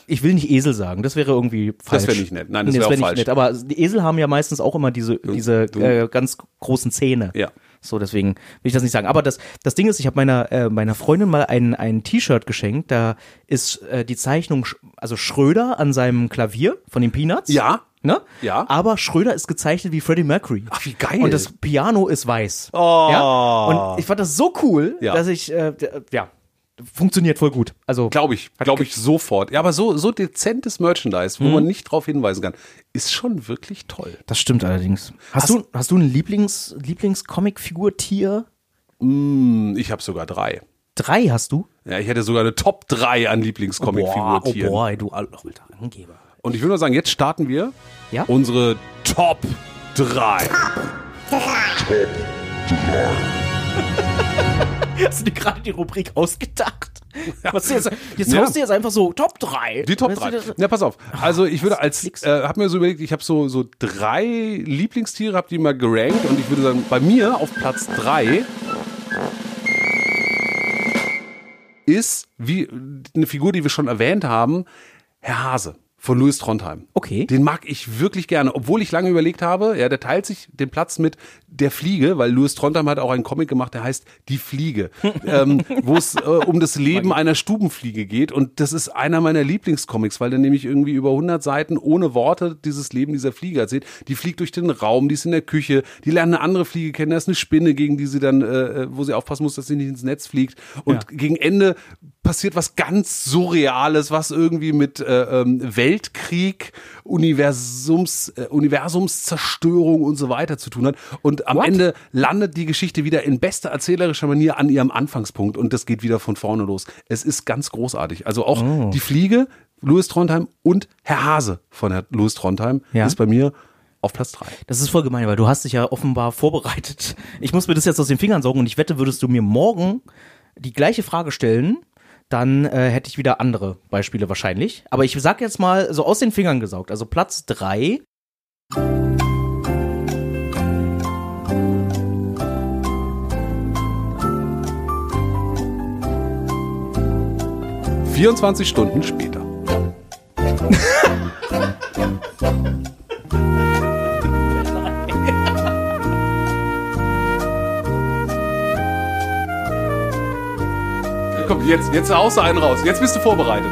Ich will nicht Esel sagen, das wäre irgendwie falsch. wär nicht nett. Nein, das Nee, wär auch wär nicht falsch. nett. Aber die Esel haben ja meistens auch immer diese, diese du- äh, ganz großen Zähne. Ja. So, deswegen will ich das nicht sagen. Aber das, das Ding ist, ich habe meiner, äh, meiner Freundin mal ein, ein T-Shirt geschenkt. Da ist äh, die Zeichnung, also Schröder an seinem Klavier von den Peanuts. Ja. Ne? Ja. Aber Schröder ist gezeichnet wie Freddie Mercury. Ach, wie geil. Und das Piano ist weiß. Oh. Ja? Und ich fand das so cool, Ja. dass ich, äh, ja, funktioniert voll gut. Also, Glaube ich, glaube ich sofort. Ja, aber so, so dezentes Merchandise, wo Mhm. man nicht drauf hinweisen kann, ist schon wirklich toll. Das stimmt allerdings. Hast, du, hast du ein Lieblings, Lieblings-Comic-Figur-Tier? Hm, Ich habe sogar drei. Drei hast du? Ja, ich hätte sogar eine Top 3 an Boah, oh boah, ey, du al- alter Angeber. Und ich würde mal sagen, jetzt starten wir Ja? unsere Top 3. Hast du dir gerade die Rubrik ausgedacht? Was jetzt, jetzt Ja. haust du jetzt einfach so Top 3. Die Top Weißt du, 3. das- Ja, pass auf. Also ich würde als, äh, habe mir so überlegt, ich habe so, so drei Lieblingstiere, habe die mal gerankt und ich würde sagen, bei mir auf Platz 3 ist wie eine Figur, die wir schon erwähnt haben, Herr Hase von Louis Trondheim. Okay. Den mag ich wirklich gerne, obwohl ich lange überlegt habe, ja, der teilt sich den Platz mit der Fliege, weil Louis Trondheim hat auch einen Comic gemacht, der heißt Die Fliege, ähm, wo es äh, um das Leben einer Stubenfliege geht. Und das ist einer meiner Lieblingscomics, weil der nämlich irgendwie über 100 Seiten ohne Worte dieses Leben dieser Fliege erzählt. Die fliegt durch den Raum, die ist in der Küche, die lernen eine andere Fliege kennen, da ist eine Spinne, gegen die sie dann, äh, wo sie aufpassen muss, dass sie nicht ins Netz fliegt. Und gegen Ende passiert was ganz Surreales, was irgendwie mit äh, ähm, Weltkrieg, Universums, äh, Universumszerstörung und so weiter zu tun hat. Und am Ende landet die Geschichte wieder in bester erzählerischer Manier an ihrem Anfangspunkt und das geht wieder von vorne los. Es ist ganz großartig. Also auch die Fliege Louis Trondheim und Herr Hase von Herr Louis Trondheim Ja. ist bei mir auf Platz drei. Das ist voll gemein, weil du hast dich ja offenbar vorbereitet. Ich muss mir das jetzt aus den Fingern saugen und ich wette, würdest du mir morgen die gleiche Frage stellen, dann äh, hätte ich wieder andere Beispiele wahrscheinlich. Aber ich sag jetzt mal so aus den Fingern gesaugt. Also Platz drei. 24 Stunden später. Komm, jetzt, jetzt du einen raus. Jetzt bist du vorbereitet.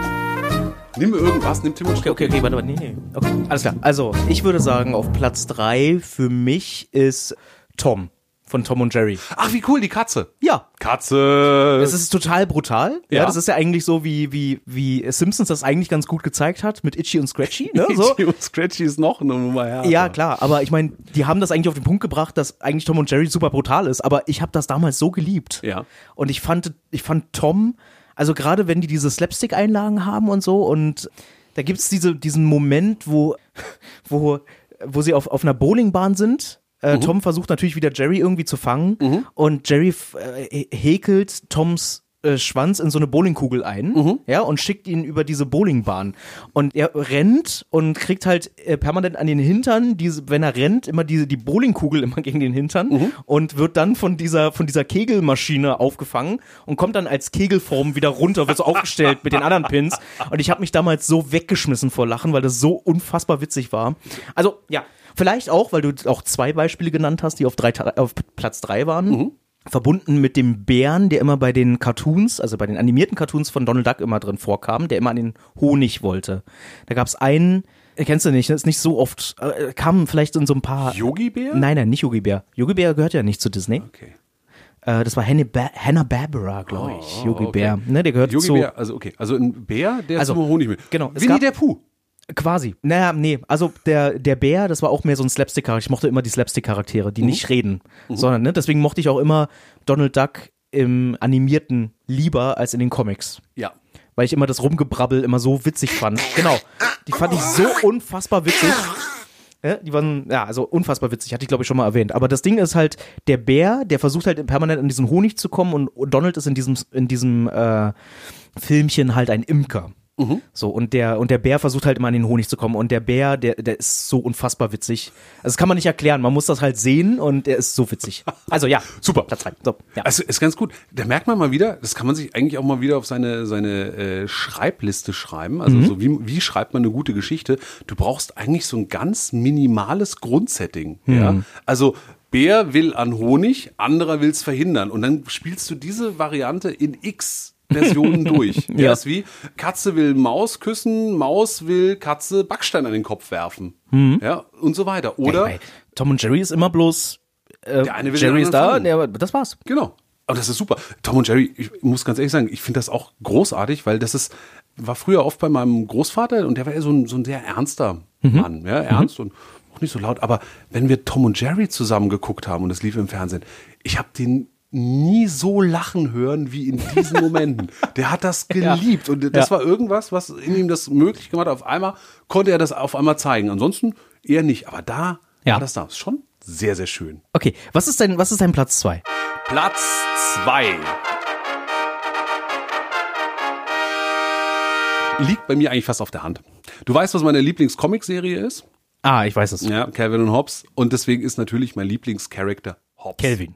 Nimm irgendwas, nimm Tim Okay, okay, okay, warte, warte, nee, nee. Okay, alles klar. Also, ich würde sagen, auf Platz drei für mich ist Tom von Tom und Jerry. Ach, wie cool, die Katze. Ja, Katze. Es ist total brutal. Ja. Ja. das ist ja eigentlich so, wie, wie, wie Simpsons das eigentlich ganz gut gezeigt hat mit Itchy und Scratchy. Ne? So. Itchy und Scratchy ist noch eine Nummer härter. Ja, klar, aber ich meine, die haben das eigentlich auf den Punkt gebracht, dass eigentlich Tom und Jerry super brutal ist, aber ich habe das damals so geliebt. Ja. Und ich fand, ich fand Tom, also gerade wenn die diese Slapstick-Einlagen haben und so, und da gibt's diese, diesen Moment, wo, wo, wo sie auf, auf einer Bowlingbahn sind. Äh, Tom versucht natürlich wieder Jerry irgendwie zu fangen und Jerry äh, häkelt Toms äh, Schwanz in so eine Bowlingkugel ein, ja, und schickt ihn über diese Bowlingbahn. Und er rennt und kriegt halt äh, permanent an den Hintern, diese, wenn er rennt, immer diese, die Bowlingkugel immer gegen den Hintern und wird dann von dieser, von dieser Kegelmaschine aufgefangen und kommt dann als Kegelform wieder runter, wird so aufgestellt mit den anderen Pins. Und ich habe mich damals so weggeschmissen vor Lachen, weil das so unfassbar witzig war. Also, ja, vielleicht auch, weil du auch zwei Beispiele genannt hast, die auf, drei, auf Platz drei waren verbunden mit dem Bären, der immer bei den Cartoons, also bei den animierten Cartoons von Donald Duck immer drin vorkam, der immer an den Honig wollte. Da gab's einen, äh, kennst du nicht, das ist nicht so oft, äh, kam vielleicht in so ein paar... Yogi Bär? Nein, nein, nicht Yogi Bär. Yogi Bär gehört ja nicht zu Disney. Okay. Äh, das war Hanna- Ba- Hanna-Barbera, glaube ich. Yogi Bär. Ne, der gehört Yogi zu... Bär, also okay. Also ein Bär, der Also, zum Honig will. genau, es Winnie gab- der Puh. Quasi. Naja, nee. Also der, der Bär, das war auch mehr so ein Slapstick-Charakter. Ich mochte immer die Slapstick-Charaktere, die nicht reden. Sondern, ne, deswegen mochte ich auch immer Donald Duck im Animierten lieber als in den Comics. Ja. Weil ich immer das Rumgebrabbel immer so witzig fand. Genau. Die fand ich so unfassbar witzig. Ja, die waren, ja, also unfassbar witzig, hatte ich glaube ich schon mal erwähnt. Aber das Ding ist halt, der Bär, der versucht halt permanent an diesen Honig zu kommen und Donald ist in diesem, in diesem äh, Filmchen halt ein Imker. So, und der, und der Bär versucht halt immer an den Honig zu kommen. Und der Bär, der, der ist so unfassbar witzig. Also, das kann man nicht erklären. Man muss das halt sehen und der ist so witzig. Also, ja. Super. Platz drei. So, ja. Also ist ganz gut. Da merkt man mal wieder, das kann man sich eigentlich auch mal wieder auf seine, seine äh, Schreibliste schreiben. Also Mhm. so wie, wie schreibt man eine gute Geschichte? Du brauchst eigentlich so ein ganz minimales Grundsetting. Mhm. Ja? Also Bär will an Honig, anderer will es verhindern. Und dann spielst du diese Variante in X Versionen durch. ja. Ja. Das ist wie Katze will Maus küssen, Maus will Katze Backstein an den Kopf werfen. Ja, und so weiter. Oder Ey, Tom und Jerry ist immer bloß, äh, Der eine will Jerry ist da, aber das war's. Genau. Aber das ist super. Tom und Jerry, ich muss ganz ehrlich sagen, ich finde das auch großartig, weil das ist, war früher oft bei meinem Großvater und der war eher so ein, so ein sehr ernster Mann, ja, ernst und auch nicht so laut. Aber wenn wir Tom und Jerry zusammen geguckt haben und es lief im Fernsehen, ich habe den nie so lachen hören wie in diesen Momenten. Der hat das geliebt und das Ja. war irgendwas, was in ihm das möglich gemacht hat. Auf einmal konnte er das auf einmal zeigen. Ansonsten eher nicht. Aber da Ja. war das da. Schon sehr, sehr schön. Okay, was ist dein, was ist dein Platz zwei? Platz zwei Liegt bei mir eigentlich fast auf der Hand. Du weißt, was meine Lieblings-Comic-Serie ist? Ah, ich weiß es. Ja, Calvin und Hobbes. Und deswegen ist natürlich mein Lieblingscharakter Hobbes. Kelvin.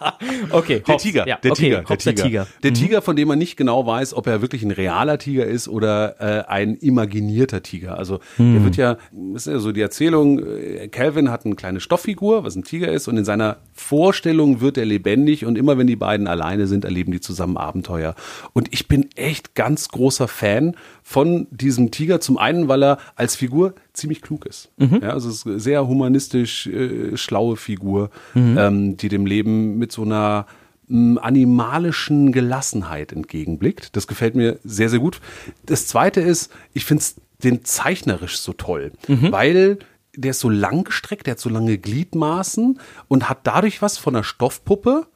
okay, Der Hobbs. Tiger, Ja, der okay, Tiger, Hobbs, der Tiger. Mhm. Der Tiger, von dem man nicht genau weiß, ob er wirklich ein realer Tiger ist oder äh, ein imaginierter Tiger. Also Mhm. der wird ja, das ist ja so die Erzählung, äh, Calvin hat eine kleine Stofffigur, was ein Tiger ist, und in seiner Vorstellung wird er lebendig und immer wenn die beiden alleine sind, erleben die zusammen Abenteuer. Und ich bin echt ganz großer Fan von diesem Tiger. Zum einen, weil er als Figur ziemlich klug ist. Mhm. Ja, also es ist eine sehr humanistisch äh, schlaue Figur, ähm, die dem Leben mit so einer mh, animalischen Gelassenheit entgegenblickt. Das gefällt mir sehr, sehr gut. Das zweite ist, ich finde den zeichnerisch so toll, weil der ist so lang gestreckt, der hat so lange Gliedmaßen und hat dadurch was von einer Stoffpuppe,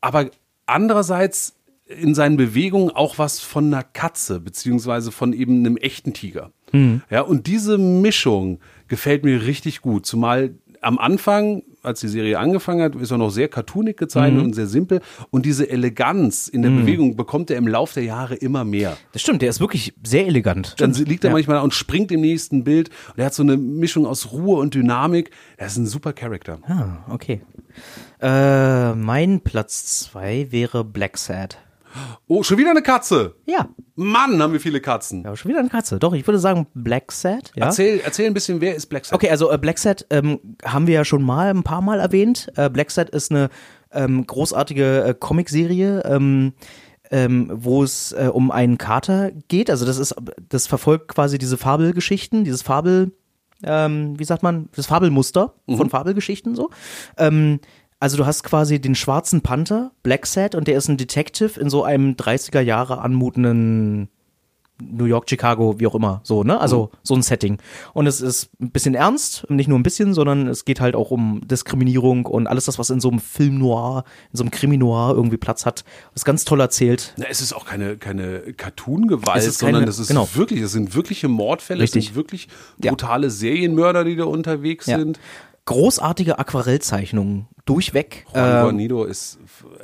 aber andererseits in seinen Bewegungen auch was von einer Katze, beziehungsweise von eben einem echten Tiger. Ja, und diese Mischung gefällt mir richtig gut. Zumal am Anfang, als die Serie angefangen hat, ist er noch sehr cartoonig gezeichnet und sehr simpel. Und diese Eleganz in der Bewegung bekommt er im Laufe der Jahre immer mehr. Das stimmt, der ist wirklich sehr elegant. Dann liegt er manchmal da und springt im nächsten Bild. Und er hat so eine Mischung aus Ruhe und Dynamik. Er ist ein super Charakter. Ah, okay. Äh, mein Platz zwei wäre Black Sad. Oh, schon wieder eine Katze. Ja. Mann, haben wir viele Katzen. Ja, schon wieder eine Katze. Doch, ich würde sagen Black Sad. Ja. Erzähl, erzähl ein bisschen, wer ist Black Sabbath? Okay, also äh, Black Sad ähm, haben wir ja schon mal ein paar Mal erwähnt. Äh, Black Sad ist eine ähm, großartige äh, Comicserie, ähm, ähm, wo es äh, um einen Kater geht. Also das ist, das verfolgt quasi diese Fabelgeschichten, dieses Fabel, ähm, wie sagt man, das Fabelmuster von Fabelgeschichten so. Ähm, also du hast quasi den schwarzen Panther, Black Sad, und der ist ein Detective in so einem 30er Jahre anmutenden New York, Chicago, wie auch immer, so, ne? Also so ein Setting. Und es ist ein bisschen ernst, nicht nur ein bisschen, sondern es geht halt auch um Diskriminierung und alles das, was in so einem Film noir, in so einem Krimi noir irgendwie Platz hat. Das ist ganz toll erzählt. Na, es ist auch keine, keine Cartoon-Gewalt, sondern das ist genau. wirklich, es sind wirkliche Mordfälle, es Richtig. sind wirklich Ja. brutale Serienmörder, die da unterwegs Ja. sind. Großartige Aquarellzeichnungen durchweg. Juan Ähm, Guarnido ist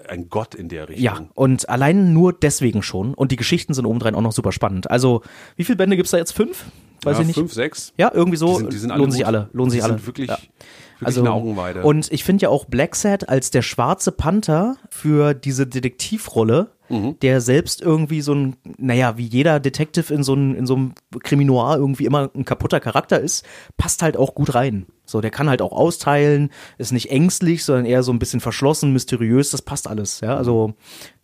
ein Gott in der Richtung. ja, und allein nur deswegen schon. Und die Geschichten sind obendrein auch noch super spannend. Also, wie viele Bände gibt's da jetzt? Fünf? Weiß ja, ich nicht. fünf, sechs. Ja, irgendwie so. Die sind, die sind alle lohnen sich alle. Lohnen sich alle. Sind wirklich, Ja. wirklich eine Augenweide. Und ich finde ja auch Black Sad als der schwarze Panther für diese Detektivrolle, Mhm. der selbst irgendwie so ein, naja, wie jeder Detective in so, ein, in so einem Krimi-Noir irgendwie immer ein kaputter Charakter ist, passt halt auch gut rein. So, der kann halt auch austeilen, ist nicht ängstlich, sondern eher so ein bisschen verschlossen, mysteriös, das passt alles, ja. Also,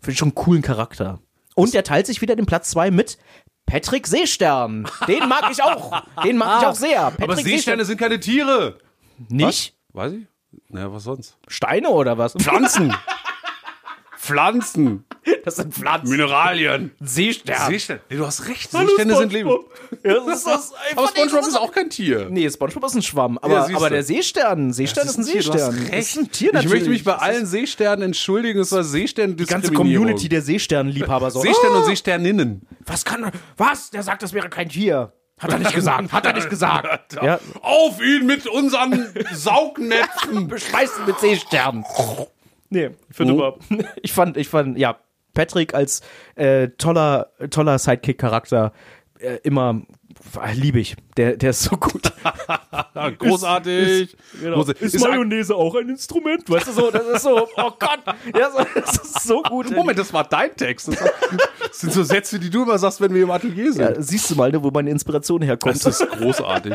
finde ich schon einen coolen Charakter. Und der teilt sich wieder den Platz zwei mit Patrick Seestern. Den mag ich auch. Den mag ich auch sehr. Patrick Aber Seesterne sind keine Tiere. Nicht? Weiß ich? Naja, was sonst? Steine oder was? Pflanzen. Pflanzen. Das sind Pflanzen. Mineralien. Seestern. Seesterne. Nee, du hast recht. Seesterne sind Leben. Ja, das ist das, Aber SpongeBob ist auch kein Tier. Nee, SpongeBob ist ein Schwamm, aber, Ja, aber du. der Seestern, Seestern ist ein Tier, du Seestern. hast Das recht. ist ein Tier ich möchte natürlich. mich bei Das allen Seesternen entschuldigen. Es war Seestern die ganze Community der Seesternliebhaber so. Seesterne "Oh, und Seesterninnen. was kann was? Der sagt, das wäre kein Tier. Hat er nicht gesagt. Hat er nicht gesagt. ja. Auf ihn mit unseren Saugnäpfen. Beschmeißen mit Seesternen. Nee, ich finde überhaupt. Ich fand, ich fand, ja, Patrick als äh, toller, toller Sidekick-Charakter äh, immer äh, liebe ich. Der, der ist so gut. Großartig. Große- Ist ein- Mayonnaise auch ein Instrument? Weißt du so, das ist so, oh Gott, ja, so, das ist so gut. Moment, das war dein Text. Das, das sind so Sätze, die du immer sagst, wenn wir im Atelier sind. Ja, siehst du mal, ne, wo meine Inspiration herkommt. Das ist großartig.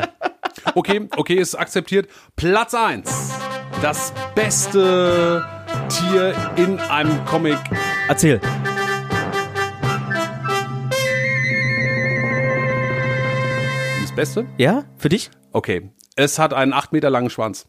Okay, okay, ist akzeptiert. Platz 1. Das beste Tier in einem Comic. Erzähl. Das Beste? Ja, für dich? Okay. Es hat einen 8 Meter langen Schwanz.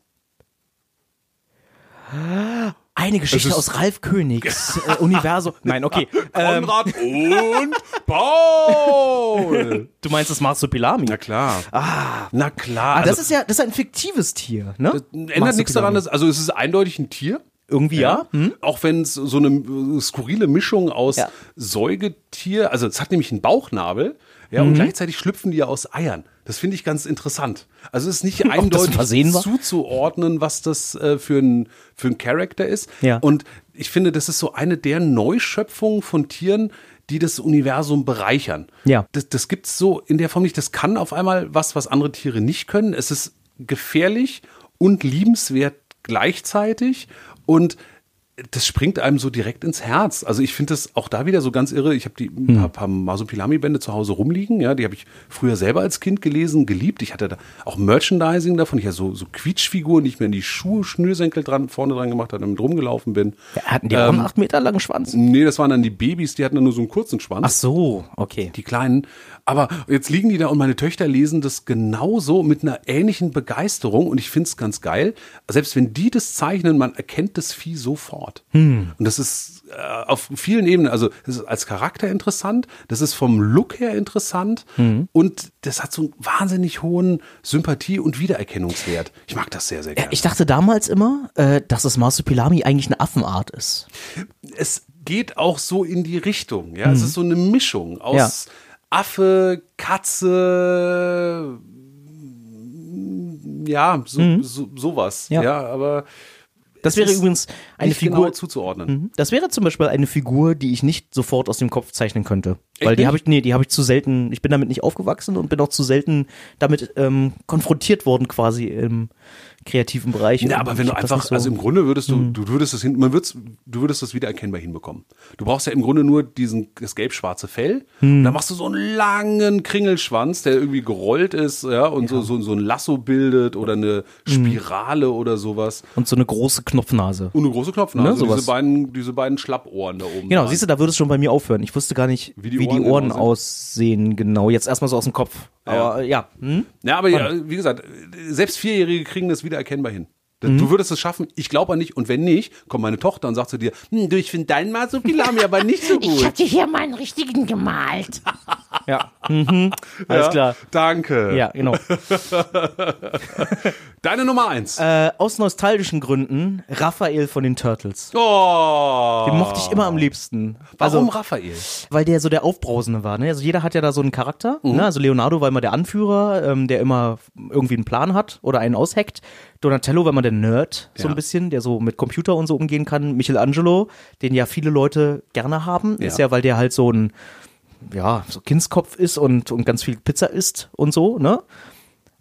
Eine Geschichte aus Ralf Königs äh, Universum. Nein, okay. Ähm, Konrad und Paul. du meinst das Marsupilami? Na klar. Ah, Na klar. Ah, das also, ist ja, das ist ein fiktives Tier, ne? ändert nichts daran, dass, also es ist eindeutig ein Tier. Irgendwie ja. Hm? Auch wenn es so eine äh, skurrile Mischung aus Ja. Säugetier, also es hat nämlich einen Bauchnabel, ja, Mhm. und gleichzeitig schlüpfen die ja aus Eiern. Das finde ich ganz interessant. Also es ist nicht eindeutig zuzuordnen, was das äh, für ein für ein Charakter ist. Ja. Und ich finde, das ist so eine der Neuschöpfungen von Tieren, die das Universum bereichern. Ja. Das, das gibt's so in der Form nicht. Das kann auf einmal was, was andere Tiere nicht können. Es ist gefährlich und liebenswert gleichzeitig und das springt einem so direkt ins Herz. Also ich finde das auch da wieder so ganz irre. Ich habe die ein paar, paar Masopilami-Bände zu Hause rumliegen. Ja, die habe ich früher selber als Kind gelesen, geliebt. Ich hatte da auch Merchandising davon. Ich hatte so, so Quietschfiguren, die ich mir in die Schuhe, Schnürsenkel dran, vorne dran gemacht habe, damit rumgelaufen bin. Hatten die auch einen acht Meter langen Schwanz? Nee, das waren dann die Babys, die hatten dann nur so einen kurzen Schwanz Ach so, okay. die Kleinen. Aber jetzt liegen die da und meine Töchter lesen das genauso mit einer ähnlichen Begeisterung und ich finde es ganz geil. Selbst wenn die das zeichnen, man erkennt das Vieh sofort. Und das ist äh, auf vielen Ebenen, also das ist als Charakter interessant, das ist vom Look her interessant und das hat so einen wahnsinnig hohen Sympathie- und Wiedererkennungswert. Ich mag das sehr, sehr gerne. Ich dachte damals immer, äh, dass das Marsupilami eigentlich eine Affenart ist. es geht auch so in die Richtung. Ja, es ist so eine Mischung aus Affe, Katze, ja, so, so, sowas. Ja. Ja, aber Das wäre übrigens eine nicht Figur. genau zuzuordnen. Das wäre zum Beispiel eine Figur, die ich nicht sofort aus dem Kopf zeichnen könnte. Weil die nicht? habe ich, nee, die habe ich zu selten, ich bin damit nicht aufgewachsen und bin auch zu selten damit ähm, konfrontiert worden quasi im kreativen Bereich. Ja, aber wenn du einfach, so- also im Grunde würdest du, du würdest das hin, man würdest, du würdest das wiedererkennbar hinbekommen. Du brauchst ja im Grunde nur diesen, das gelb-schwarze Fell. Und dann machst du so einen langen Kringelschwanz, der irgendwie gerollt ist, ja, und So, so, so ein Lasso bildet oder eine Spirale oder sowas. und so eine große Knopfnase. Und eine große Knopfnase, Ne, sowas. diese beiden, diese beiden Schlappohren da oben. Genau, dran. siehst du, da würde es schon bei mir aufhören. Ich wusste gar nicht, Wie wie die die, Ohren Ohren genau aussehen, genau. Jetzt erstmal so aus dem Kopf. Aber ja, hm? Ja, aber ja, wie gesagt, selbst Vierjährige kriegen das wieder erkennbar hin. Mhm. Du würdest es schaffen, ich glaube an nicht. Und wenn nicht, kommt meine Tochter und sagt zu dir, hm, du, ich finde deinen Marsupilami aber nicht so Ich gut. hatte hier meinen richtigen gemalt. ja. Mhm. Alles Ja, klar. Danke. Ja, genau. Deine Nummer eins. Äh, aus nostalgischen Gründen Raphael von den Turtles. oh. Den mochte ich immer am liebsten. Warum Also, Raphael? weil der so der Aufbrausende war. Ne? Also jeder hat ja da so einen Charakter. Mhm. Ne? Also Leonardo war immer der Anführer, ähm, der immer irgendwie einen Plan hat oder einen ausheckt. Donatello war immer der Nerd, so Ja. ein bisschen, der so mit Computer und so umgehen kann. Michelangelo, den ja viele Leute gerne haben, ist Ja. ja, weil der halt so ein ja, so Kindskopf ist und, und ganz viel Pizza isst und so, ne?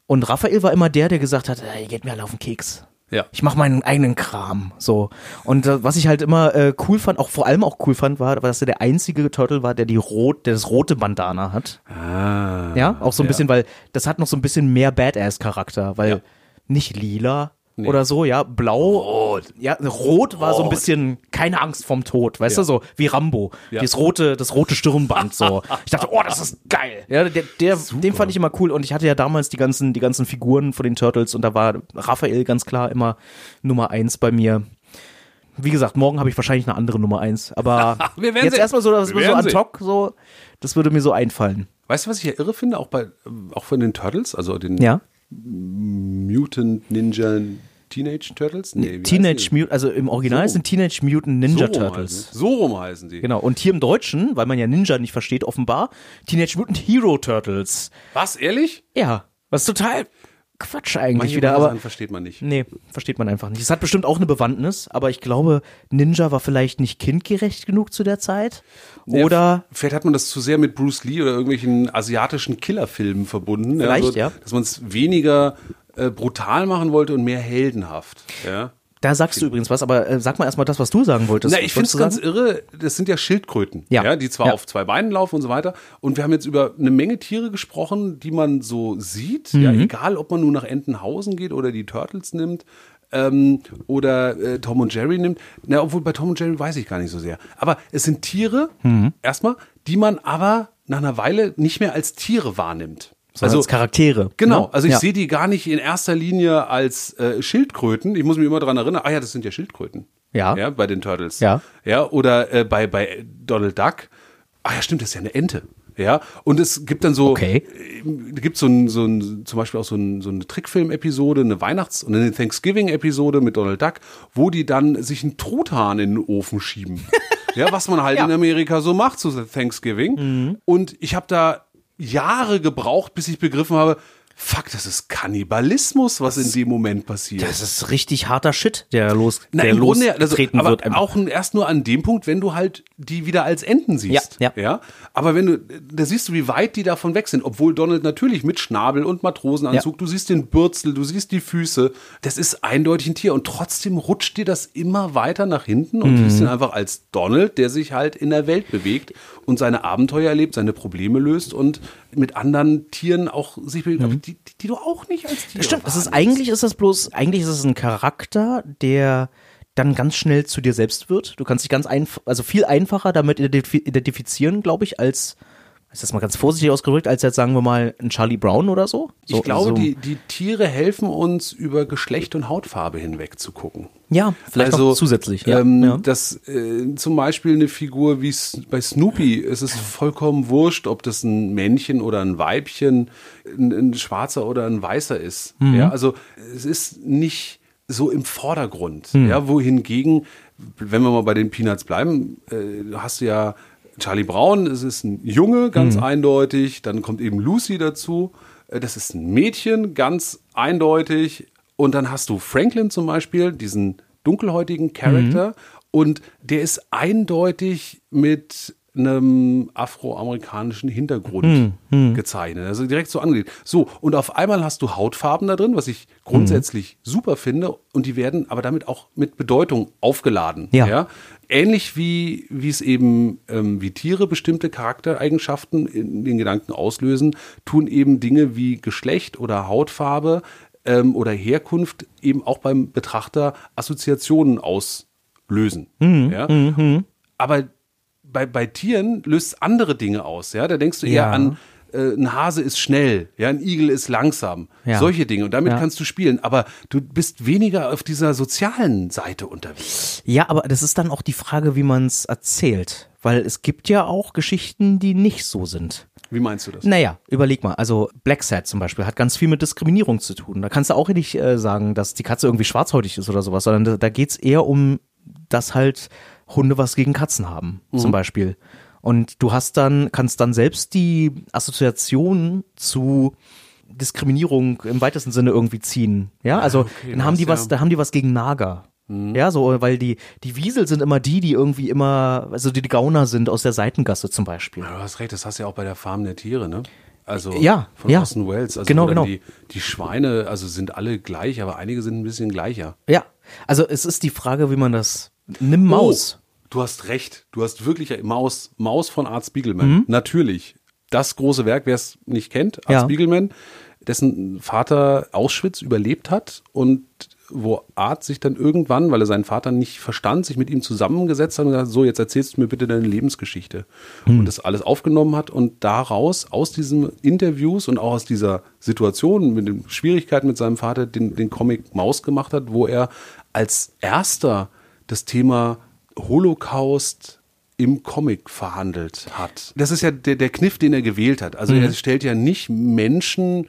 Und Raphael war immer der, der gesagt hat, ey, geht mir alle auf den Keks. Ja. Ich mache meinen eigenen Kram. So. Und äh, was ich halt immer äh, cool fand, auch vor allem auch cool fand, war, dass er der einzige Turtle war, der die rot, der das rote Bandana hat. Ah. Ja, auch so ein bisschen, weil das hat noch so ein bisschen mehr Badass-Charakter, weil Ja. nicht lila oder so, ja, blau. Rot. Ja, rot war so ein bisschen keine Angst vorm Tod, weißt Ja. du, so wie Rambo. Ja. Das rote, das rote Stirnband, so. Ich dachte, oh, das ist geil. Ja, der, der, den fand ich immer cool und ich hatte ja damals die ganzen, die ganzen Figuren von den Turtles und da war Raphael ganz klar immer Nummer eins bei mir. Wie gesagt, morgen habe ich wahrscheinlich eine andere Nummer eins, aber jetzt erstmal so, dass Wir so sehen. hoc so, das würde mir so einfallen. Weißt du, was ich ja irre finde, auch bei, auch von den Turtles, also den Ja. Mutant Ninja Teenage Turtles? Nee, Teenage Mutant, also im Original So. sind Teenage Mutant die? Ninja so Turtles. Heißen. So rum heißen sie. Genau. Und hier im Deutschen, weil man ja Ninja nicht versteht, offenbar, Teenage Mutant Hero Turtles. Was, ehrlich? Ja. Was total Quatsch eigentlich Manche wieder, aber. Versteht man nicht. Nee, versteht man einfach nicht. Es hat bestimmt auch eine Bewandtnis, aber ich glaube, Ninja war vielleicht nicht kindgerecht genug zu der Zeit. Ja, Oder f- Vielleicht hat man das zu sehr mit Bruce Lee oder irgendwelchen asiatischen Killerfilmen verbunden. Vielleicht, ja. Dass man es weniger äh, brutal machen wollte und mehr heldenhaft. Ja. Da sagst du übrigens was, aber äh, sag mal erstmal das, was du sagen wolltest. Na, ich finde es ganz irre, das sind ja Schildkröten, Ja. die zwar Ja. auf zwei Beinen laufen und so weiter. Und wir haben jetzt über eine Menge Tiere gesprochen, die man so sieht. Ja, Mhm. egal, ob man nun nach Entenhausen geht oder die Turtles nimmt ähm, oder äh, Tom und Jerry nimmt. Na, obwohl bei Tom und Jerry weiß ich gar nicht so sehr. Aber es sind Tiere, Mhm. erstmal, die man aber nach einer Weile nicht mehr als Tiere wahrnimmt. Sondern als Charaktere. Genau, ne? also ich ja. sehe die gar nicht in erster Linie als äh, Schildkröten. Ich muss mich immer dran erinnern, ah ja, das sind ja Schildkröten. Ja. Ja, bei den Turtles. Ja. Ja, oder äh, bei, bei Donald Duck. Ah ja, stimmt, das ist ja eine Ente. Ja, und es gibt dann so, Okay. äh, gibt so ein, so ein, zum Beispiel auch so, ein, so eine Trickfilm-Episode, eine Weihnachts- und eine Thanksgiving-Episode mit Donald Duck, wo die dann sich einen Truthahn in den Ofen schieben. ja, was man halt in Amerika so macht zu Thanksgiving. Mhm. Und ich habe da Jahre gebraucht, bis ich begriffen habe, fuck, das ist Kannibalismus, was in dem Moment passiert. Das ist richtig harter Shit, der los, Na, der im Grunde, also, losgetreten aber wird. einfach. auch erst nur an dem Punkt, wenn du halt die wieder als Enten siehst. Ja, ja. Aber wenn du, da siehst du, wie weit die davon weg sind. Obwohl Donald natürlich mit Schnabel und Matrosenanzug, Ja. du siehst den Bürzel, du siehst die Füße. Das ist eindeutig ein Tier. Und trotzdem rutscht dir das immer weiter nach hinten und Mhm. siehst ihn einfach als Donald, der sich halt in der Welt bewegt und seine Abenteuer erlebt, seine Probleme löst und mit anderen Tieren auch sich bewegt, aber die, die, du auch nicht als Tiere Das stimmt. Das ist eigentlich ist das bloß, eigentlich ist es ein Charakter, der dann ganz schnell zu dir selbst wird. Du kannst dich ganz einfach, also viel einfacher damit identif identifizieren, glaube ich, als, ist das mal ganz vorsichtig ausgedrückt, als jetzt sagen wir mal ein Charlie Brown oder so. so Ich glaube, so, die, die Tiere helfen uns, über Geschlecht und Hautfarbe hinweg zu gucken. ja, vielleicht also, noch zusätzlich. Ja, ähm, ja. dass äh, zum Beispiel eine Figur wie bei Snoopy, es ist vollkommen wurscht, ob das ein Männchen oder ein Weibchen, ein, ein schwarzer oder ein weißer ist. Mhm. Ja, also es ist nicht so im Vordergrund. Ja, wohingegen, wenn wir mal bei den Peanuts bleiben, äh, hast du ja Charlie Brown, es ist ein Junge, ganz eindeutig. Dann kommt eben Lucy dazu. Äh, Das ist ein Mädchen, ganz eindeutig. Und dann hast du Franklin zum Beispiel, diesen dunkelhäutigen Charakter. Und der ist eindeutig mit einem afroamerikanischen Hintergrund gezeichnet. Also direkt so angelegt. So, und auf einmal hast du Hautfarben da drin, was ich grundsätzlich super finde. Und die werden aber damit auch mit Bedeutung aufgeladen. Ja. Ähnlich wie, wie es eben, ähm, wie Tiere bestimmte Charaktereigenschaften in den Gedanken auslösen, tun eben Dinge wie Geschlecht oder Hautfarbe ähm, oder Herkunft eben auch beim Betrachter Assoziationen auslösen. Ja? Aber bei, bei Tieren löst es andere Dinge aus. Ja? Da denkst du eher Ja. an, äh, ein Hase ist schnell, ja, ein Igel ist langsam. Ja. Solche Dinge. Und damit Ja. kannst du spielen. Aber du bist weniger auf dieser sozialen Seite unterwegs. Ja, aber das ist dann auch die Frage, wie man es erzählt. Weil es gibt ja auch Geschichten, die nicht so sind. Wie meinst du das? Naja, überleg mal. Also Black Sat zum Beispiel hat ganz viel mit Diskriminierung zu tun. Da kannst du auch nicht äh, sagen, dass die Katze irgendwie schwarzhäutig ist oder sowas, sondern da, da geht's eher um, dass halt Hunde was gegen Katzen haben, zum Beispiel. Und du hast dann, kannst dann selbst die Assoziation zu Diskriminierung im weitesten Sinne irgendwie ziehen. Ja, also dann haben die was, ja- da haben die was gegen Nager. Ja, so, weil die, die Wiesel sind immer die, die irgendwie immer, also die, die Gauner sind aus der Seitengasse zum Beispiel. Ja, du hast recht, das hast du ja auch bei der Farm der Tiere, ne? Also Ja, von ja. Orson Welles. Also Genau, genau. Die, die Schweine, also sind alle gleich, aber einige sind ein bisschen gleicher. Ja, also es ist die Frage, wie man das. Nimm Maus. Oh, du hast recht. Du hast wirklich Maus, Maus von Art Spiegelman. Natürlich. Das große Werk, wer es nicht kennt, Art Ja. Spiegelman, dessen Vater Auschwitz überlebt hat und wo Art sich dann irgendwann, weil er seinen Vater nicht verstand, sich mit ihm zusammengesetzt hat und gesagt, so, jetzt erzählst du mir bitte deine Lebensgeschichte. Und das alles aufgenommen hat und daraus, aus diesen Interviews und auch aus dieser Situation mit den Schwierigkeiten mit seinem Vater, den, den Comic Maus gemacht hat, wo er als erster das Thema Holocaust im Comic verhandelt hat. Das ist ja der, der Kniff, den er gewählt hat. Also er stellt ja nicht Menschen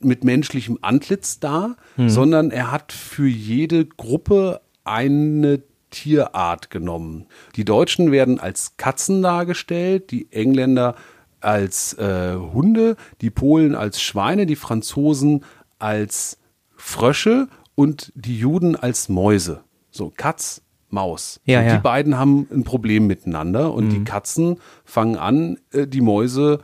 mit menschlichem Antlitz dar, sondern er hat für jede Gruppe eine Tierart genommen. Die Deutschen werden als Katzen dargestellt, die Engländer als äh, Hunde, die Polen als Schweine, die Franzosen als Frösche und die Juden als Mäuse. So Katz, Maus. Ja, und ja. Die beiden haben ein Problem miteinander und die Katzen fangen an, äh, die Mäuse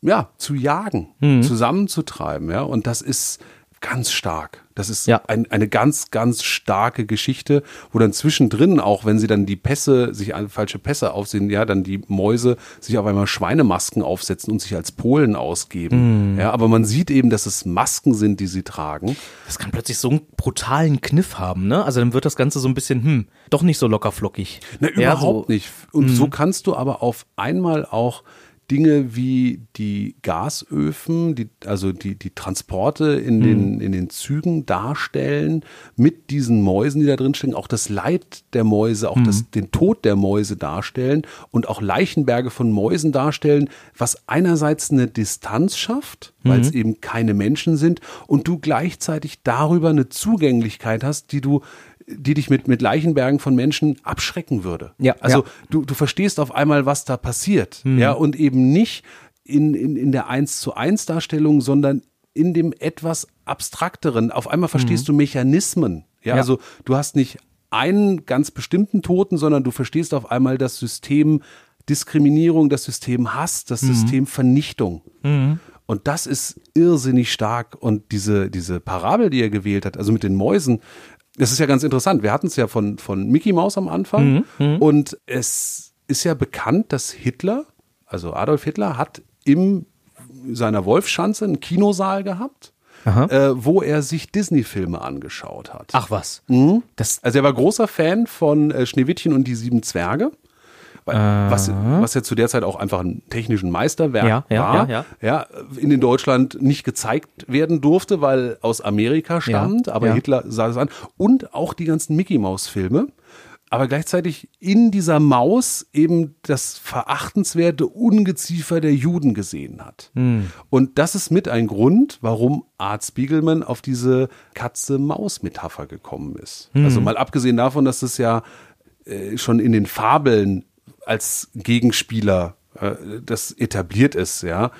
ja, zu jagen, zusammenzutreiben, ja. Und das ist ganz stark. Das ist Ja. ein, eine ganz, ganz starke Geschichte, wo dann zwischendrin, auch wenn sie dann die Pässe, sich falsche Pässe aufsehen, ja, dann die Mäuse sich auf einmal Schweinemasken aufsetzen und sich als Polen ausgeben. Ja, aber man sieht eben, dass es Masken sind, die sie tragen. Das kann plötzlich so einen brutalen Kniff haben, ne? Also dann wird das Ganze so ein bisschen, hm, doch nicht so locker flockig. Na, Ja, überhaupt so, nicht. Und so kannst du aber auf einmal auch Dinge wie die Gasöfen, die, also die, die Transporte in, den, in den Zügen darstellen, mit diesen Mäusen, die da drin stecken, auch das Leid der Mäuse, auch das, den Tod der Mäuse darstellen und auch Leichenberge von Mäusen darstellen, was einerseits eine Distanz schafft, weil es eben keine Menschen sind und du gleichzeitig darüber eine Zugänglichkeit hast, die du die dich mit, mit Leichenbergen von Menschen abschrecken würde. Ja, also ja. du, du verstehst auf einmal, was da passiert. Ja, und eben nicht in, in, in der Eins zu eins Darstellung, sondern in dem etwas abstrakteren. Auf einmal verstehst du Mechanismen. Ja, Ja. also du hast nicht einen ganz bestimmten Toten, sondern du verstehst auf einmal das System Diskriminierung, das System Hass, das System Vernichtung. Und das ist irrsinnig stark. Und diese, diese Parabel, die er gewählt hat, also mit den Mäusen, das ist ja ganz interessant. Wir hatten es ja von, von Mickey Mouse am Anfang. Und es ist ja bekannt, dass Hitler, also Adolf Hitler, hat in seiner Wolfschanze einen Kinosaal gehabt, äh, wo er sich Disney-Filme angeschaut hat. Ach was. Das, Also er war großer Fan von äh, Schneewittchen und die sieben Zwerge. Was, was ja zu der Zeit auch einfach ein technischen Meisterwerk Ja, ja, war, ja, ja, in den Deutschland nicht gezeigt werden durfte, weil aus Amerika stammt, aber. Hitler sah das an. Und auch die ganzen Mickey Maus Filme. aber gleichzeitig in dieser Maus eben das verachtenswerte Ungeziefer der Juden gesehen hat. Und das ist mit ein Grund, warum Art Spiegelman auf diese Katze-Maus-Metapher gekommen ist. Also mal abgesehen davon, dass es ja äh, schon in den Fabeln als Gegenspieler äh, das etabliert ist, ja.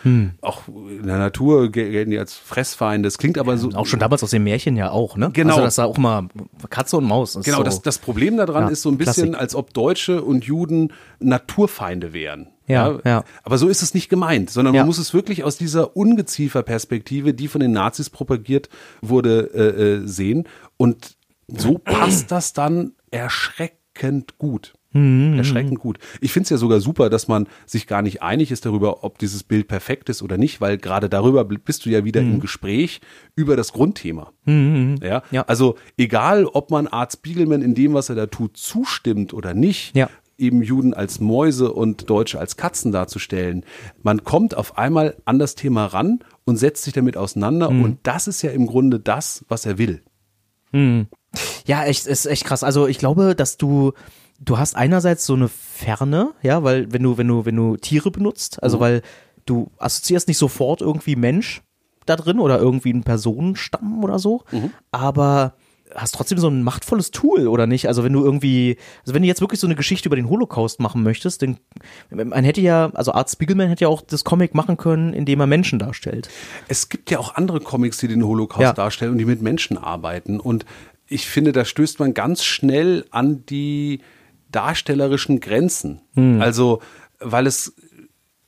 Auch in der Natur gel- gelten die als Fressfeinde. Das klingt aber so. Auch schon damals aus den Märchen ja auch, ne? Genau. Also das war auch mal Katze und Maus. ist Genau, so. das, das Problem daran Ja, ist so ein bisschen, Klassik. als ob Deutsche und Juden Naturfeinde wären. Ja, ja. Aber so ist es nicht gemeint, sondern Ja. man muss es wirklich aus dieser Ungeziefer-Perspektive, die von den Nazis propagiert wurde, äh, äh, sehen. Und so passt das dann erschreckend gut. Mhm, Erschreckend gut. Ich finde es ja sogar super, dass man sich gar nicht einig ist darüber, ob dieses Bild perfekt ist oder nicht, weil gerade darüber bist du ja wieder im Gespräch über das Grundthema. Ja? Mhm, Ja. Also egal, ob man Art Spiegelman in dem, was er da tut, zustimmt oder nicht, Ja. eben Juden als Mäuse und Deutsche als Katzen darzustellen, man kommt auf einmal an das Thema ran und setzt sich damit auseinander Mhm. und das ist ja im Grunde das, was er will. Ja, echt, ist echt krass. Also ich glaube, dass du, du hast einerseits so eine Ferne, ja, weil wenn du, wenn du, wenn du Tiere benutzt, also weil du assoziierst nicht sofort irgendwie Mensch da drin oder irgendwie einen Personenstamm oder so, aber hast trotzdem so ein machtvolles Tool oder nicht? Also wenn du irgendwie, also wenn du jetzt wirklich so eine Geschichte über den Holocaust machen möchtest, dann man hätte ja, also Art Spiegelman hätte ja auch das Comic machen können, indem er Menschen darstellt. Es gibt ja auch andere Comics, die den Holocaust Ja. darstellen und die mit Menschen arbeiten. Und ich finde, da stößt man ganz schnell an die darstellerischen Grenzen. Also, weil es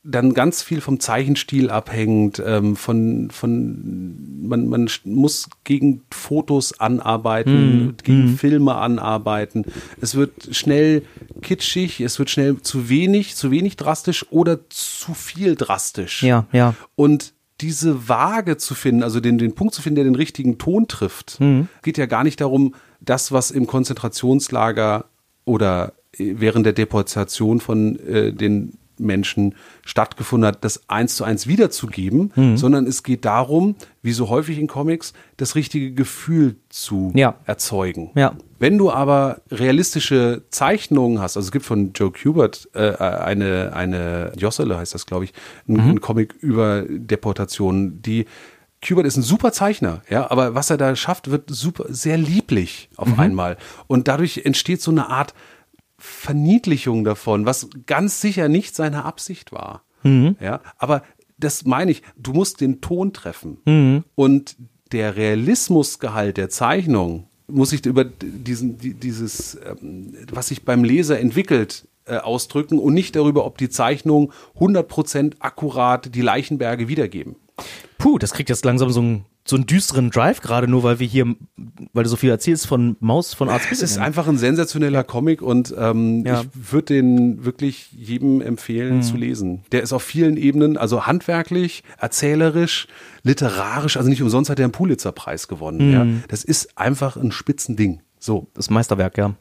dann ganz viel vom Zeichenstil abhängt, ähm, von, von man, man muss gegen Fotos anarbeiten, gegen Filme anarbeiten. Es wird schnell kitschig, es wird schnell zu wenig, zu wenig drastisch oder zu viel drastisch. Ja, ja. Und diese Waage zu finden, also den, den Punkt zu finden, der den richtigen Ton trifft, geht ja gar nicht darum, das, was im Konzentrationslager oder äh, während der Deportation von äh, den Menschen stattgefunden hat, das eins zu eins wiederzugeben, sondern es geht darum, wie so häufig in Comics, das richtige Gefühl zu Ja. erzeugen. Ja. Wenn du aber realistische Zeichnungen hast, also es gibt von Joe Kubert äh, eine, eine Jossele heißt das, glaube ich, ein, ein Comic über Deportationen, die Kubert ist ein super Zeichner, ja, aber was er da schafft, wird super, sehr lieblich auf einmal. Und dadurch entsteht so eine Art Verniedlichung davon, was ganz sicher nicht seine Absicht war. Ja, aber das meine ich, du musst den Ton treffen. Und der Realismusgehalt der Zeichnung muss sich über diesen, die- dieses, ähm, was sich beim Leser entwickelt, äh, ausdrücken und nicht darüber, ob die Zeichnungen 100% akkurat die Leichenberge wiedergeben. Puh, das kriegt jetzt langsam so einen, so einen düsteren Drive, gerade nur weil wir hier, weil du so viel erzählst von Maus von Arzt Es ist einfach ein sensationeller Comic und ähm, Ja. ich würde den wirklich jedem empfehlen zu lesen. Der ist auf vielen Ebenen, also handwerklich, erzählerisch, literarisch, also nicht umsonst hat er einen Pulitzer-Preis gewonnen. Ja. Das ist einfach ein Spitzending. So. das Meisterwerk, ja.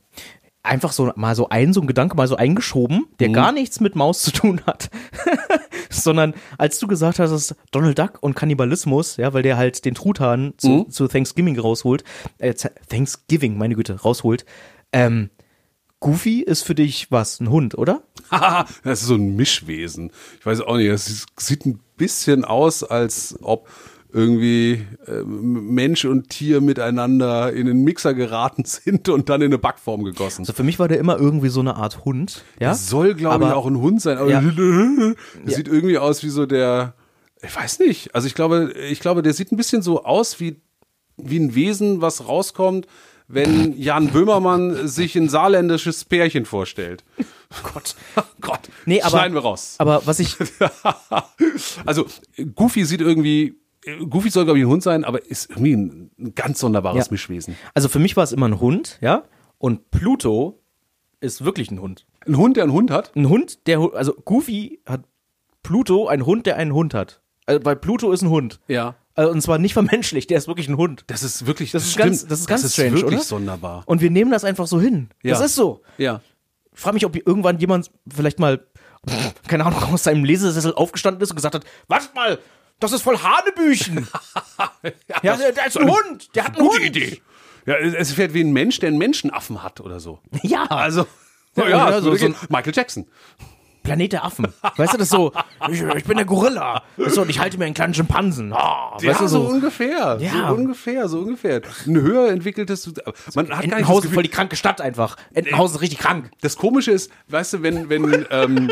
Einfach so mal so ein, so ein Gedanke mal so eingeschoben, der gar nichts mit Maus zu tun hat. Sondern als du gesagt hast, dass Donald Duck und Kannibalismus, ja, weil der halt den Truthahn zu, zu Thanksgiving rausholt, äh, Thanksgiving, meine Güte, rausholt, ähm, Goofy ist für dich was, ein Hund, oder? Haha, das ist so ein Mischwesen. Ich weiß auch nicht, das sieht ein bisschen aus, als ob irgendwie äh, Mensch und Tier miteinander in den Mixer geraten sind und dann in eine Backform gegossen. Also für mich war der immer irgendwie so eine Art Hund, ja. Das soll, glaube ich, auch ein Hund sein. Aber Ja. das sieht irgendwie aus wie so der, ich weiß nicht. Also ich glaube, ich glaube, der sieht ein bisschen so aus wie, wie ein Wesen, was rauskommt, wenn Jan Böhmermann sich ein saarländisches Pärchen vorstellt. Gott, Gott. Nee, aber- Schneiden wir raus. Aber was ich, also Goofy sieht irgendwie, Goofy soll glaube ich ein Hund sein, aber ist irgendwie ein, ein ganz sonderbares Ja. Mischwesen. also für mich war es immer ein Hund, ja. Und Pluto ist wirklich ein Hund. Ein Hund, der einen Hund hat. Ein Hund, der, also Goofy hat Pluto, ein Hund, der einen Hund hat. Also, weil Pluto ist ein Hund. Ja. Also, und zwar nicht vermenschlicht, der ist wirklich ein Hund. Das ist wirklich, Das ist stimmt. ganz- das ist ganz das strange, ist wirklich oder? sonderbar. Und wir nehmen das einfach so hin. Ja. Das ist so. Ja. Ich frage mich, ob irgendwann jemand vielleicht mal, keine Ahnung, aus seinem Lesesessel aufgestanden ist und gesagt hat, wartet mal, das ist voll Hanebüchen. ja, der, der ist ein Hund, der hat einen Gute Hund. Idee. Ja, es fährt wie ein Mensch, der einen Menschenaffen hat oder so. Ja, Also, Ja, ja, ja, so- so. Michael Jackson. Planet der Affen. Weißt du, das ist so, ich, ich bin der Gorilla. Weißt du, und ich halte mir einen kleinen Schimpansen. Ja, weißt du, so so. ungefähr. Ja. So ungefähr, so ungefähr. Ein höher entwickeltes, man hat gar nicht voll die kranke Stadt einfach. Entenhausen ist richtig krank. Das Komische ist, weißt du, wenn, wenn ähm,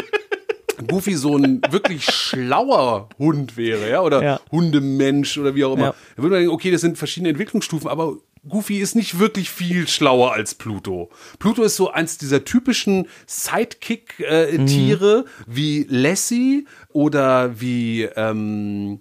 Goofy so ein wirklich schlauer Hund wäre, ja, oder Ja. Hundemensch oder wie auch immer, Ja. dann würde man denken, okay, das sind verschiedene Entwicklungsstufen, aber Goofy ist nicht wirklich viel schlauer als Pluto. Pluto ist so eins dieser typischen Sidekick-Tiere wie Lassie oder wie ähm,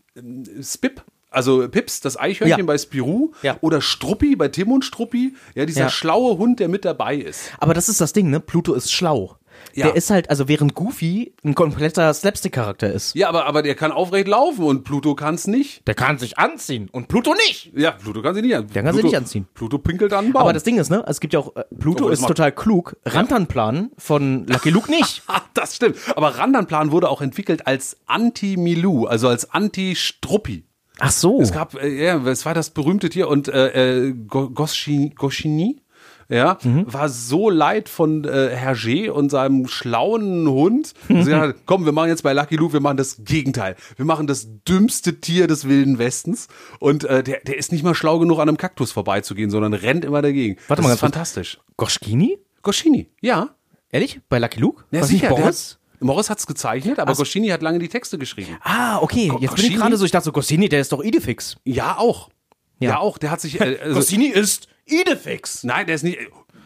Spip. Also Pips, das Eichhörnchen Ja. bei Spirou Ja. oder Struppi bei Tim und Struppi, ja, dieser Ja. schlaue Hund, der mit dabei ist. Aber das ist das Ding, ne? Pluto ist schlau. Ja. Der ist halt, also während Goofy ein kompletter Slapstick-Charakter ist. Ja, aber, aber der kann aufrecht laufen und Pluto kann es nicht. Der kann sich anziehen und Pluto nicht. Ja, Pluto kann sie nicht an. Der kann Pluto, nicht anziehen. Pluto pinkelt an einen Baum. Aber das Ding ist, ne? Es gibt ja auch, äh, Pluto Oh, ist total klug. Rantanplan von Lucky Luke nicht. Ah, das stimmt. Aber Randanplan wurde auch entwickelt als Anti-Milou, also als Anti-Struppi. Ach so. Es gab, äh, ja, es war das berühmte Tier und äh, äh, Go- Goschi- Goscinny, ja, Mhm. war so leid von äh, Hergé und seinem schlauen Hund. Mhm. Sie hat, komm, wir machen jetzt bei Lucky Luke, wir machen das Gegenteil. Wir machen das dümmste Tier des Wilden Westens. Und äh, der, der ist nicht mal schlau genug, an einem Kaktus vorbeizugehen, sondern rennt immer dagegen. Warte das mal ist fantastisch. Goschkini? Goscinny, ja. Ehrlich? Bei Lucky Luke? Ja, Was sicher, nicht Boris? hat- Morris hat's gezeichnet, aber Goscinny hat lange die Texte geschrieben. Ah, okay. Jetzt bin Goscinny? ich gerade so, ich dachte so, Goscinny, der ist doch Idefix. Ja, auch. Ja, Ja. auch. Der hat sich. Äh, also, Goscinny ist Idefix. nein, der ist nicht.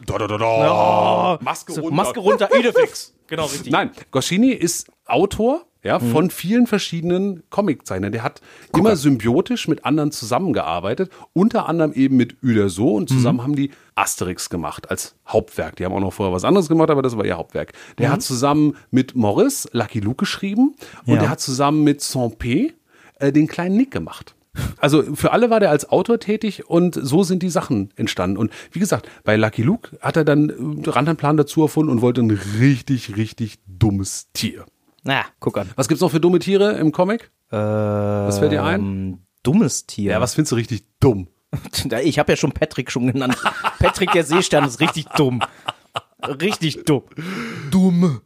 Da, da, da, da. Maske So, runter. Maske runter, Idefix. Genau, richtig. Nein, Goscinny ist Autor ja, von vielen verschiedenen Comiczeichnern. Der hat immer symbiotisch mit anderen zusammengearbeitet, unter anderem eben mit Uderso und zusammen haben die Asterix gemacht als Hauptwerk. Die haben auch noch vorher was anderes gemacht, aber das war ihr Hauptwerk. Der hat zusammen mit Morris Lucky Luke geschrieben und Ja. der hat zusammen mit Saint-Pé äh, den kleinen Nick gemacht. Also für alle war der als Autor tätig und so sind die Sachen entstanden. Und wie gesagt, bei Lucky Luke hat er dann äh, Rantanplan dazu erfunden und wollte ein richtig, richtig dummes Tier. Na, guck an. Was gibt's noch für dumme Tiere im Comic? Äh, Was fällt dir ein? Dummes Tier. Ja, was findest du richtig dumm? Ich habe ja schon Patrick schon genannt. Patrick der Seestern ist richtig dumm. Richtig dumm. Dumm.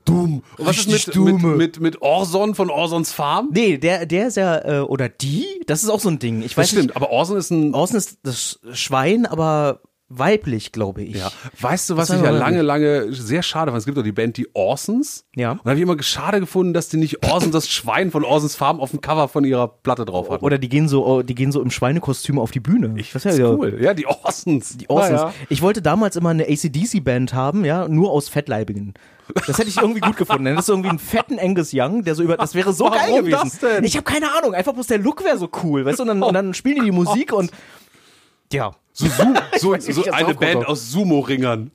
Und was ist Richtig mit, mit, dumme. mit, mit Orson von Orsons Farm? Nee, der, der ist ja, äh, oder die, das ist auch so ein Ding. Ich weiß das stimmt, nicht. aber Orson ist ein. Außen ist das Schwein, aber weiblich, glaube ich. Ja. Weißt du, was ich ja lange, lange sehr schade fand? Es gibt doch die Band, die Orsons. Ja. Und da habe ich immer schade gefunden, dass die nicht Orson, das Schwein von Orsons Farm, auf dem Cover von ihrer Platte drauf hatten. Oder die gehen so, die gehen so im Schweinekostüm auf die Bühne. ich das ist ja cool. Ja, die Orsons. Die Orsons. Ja, ja. Ich wollte damals immer eine ACDC-Band haben, ja, nur aus Fettleibigen. Das hätte ich irgendwie gut gefunden. Das ist irgendwie ein fetten Angus Young, der so über, das wäre so Warum geil gewesen. Ich habe keine Ahnung, einfach bloß der Look wäre so cool, weißt du, und dann, und dann spielen die die Musik und, ja. So, so, weiß so eine Band aus Sumo-Ringern.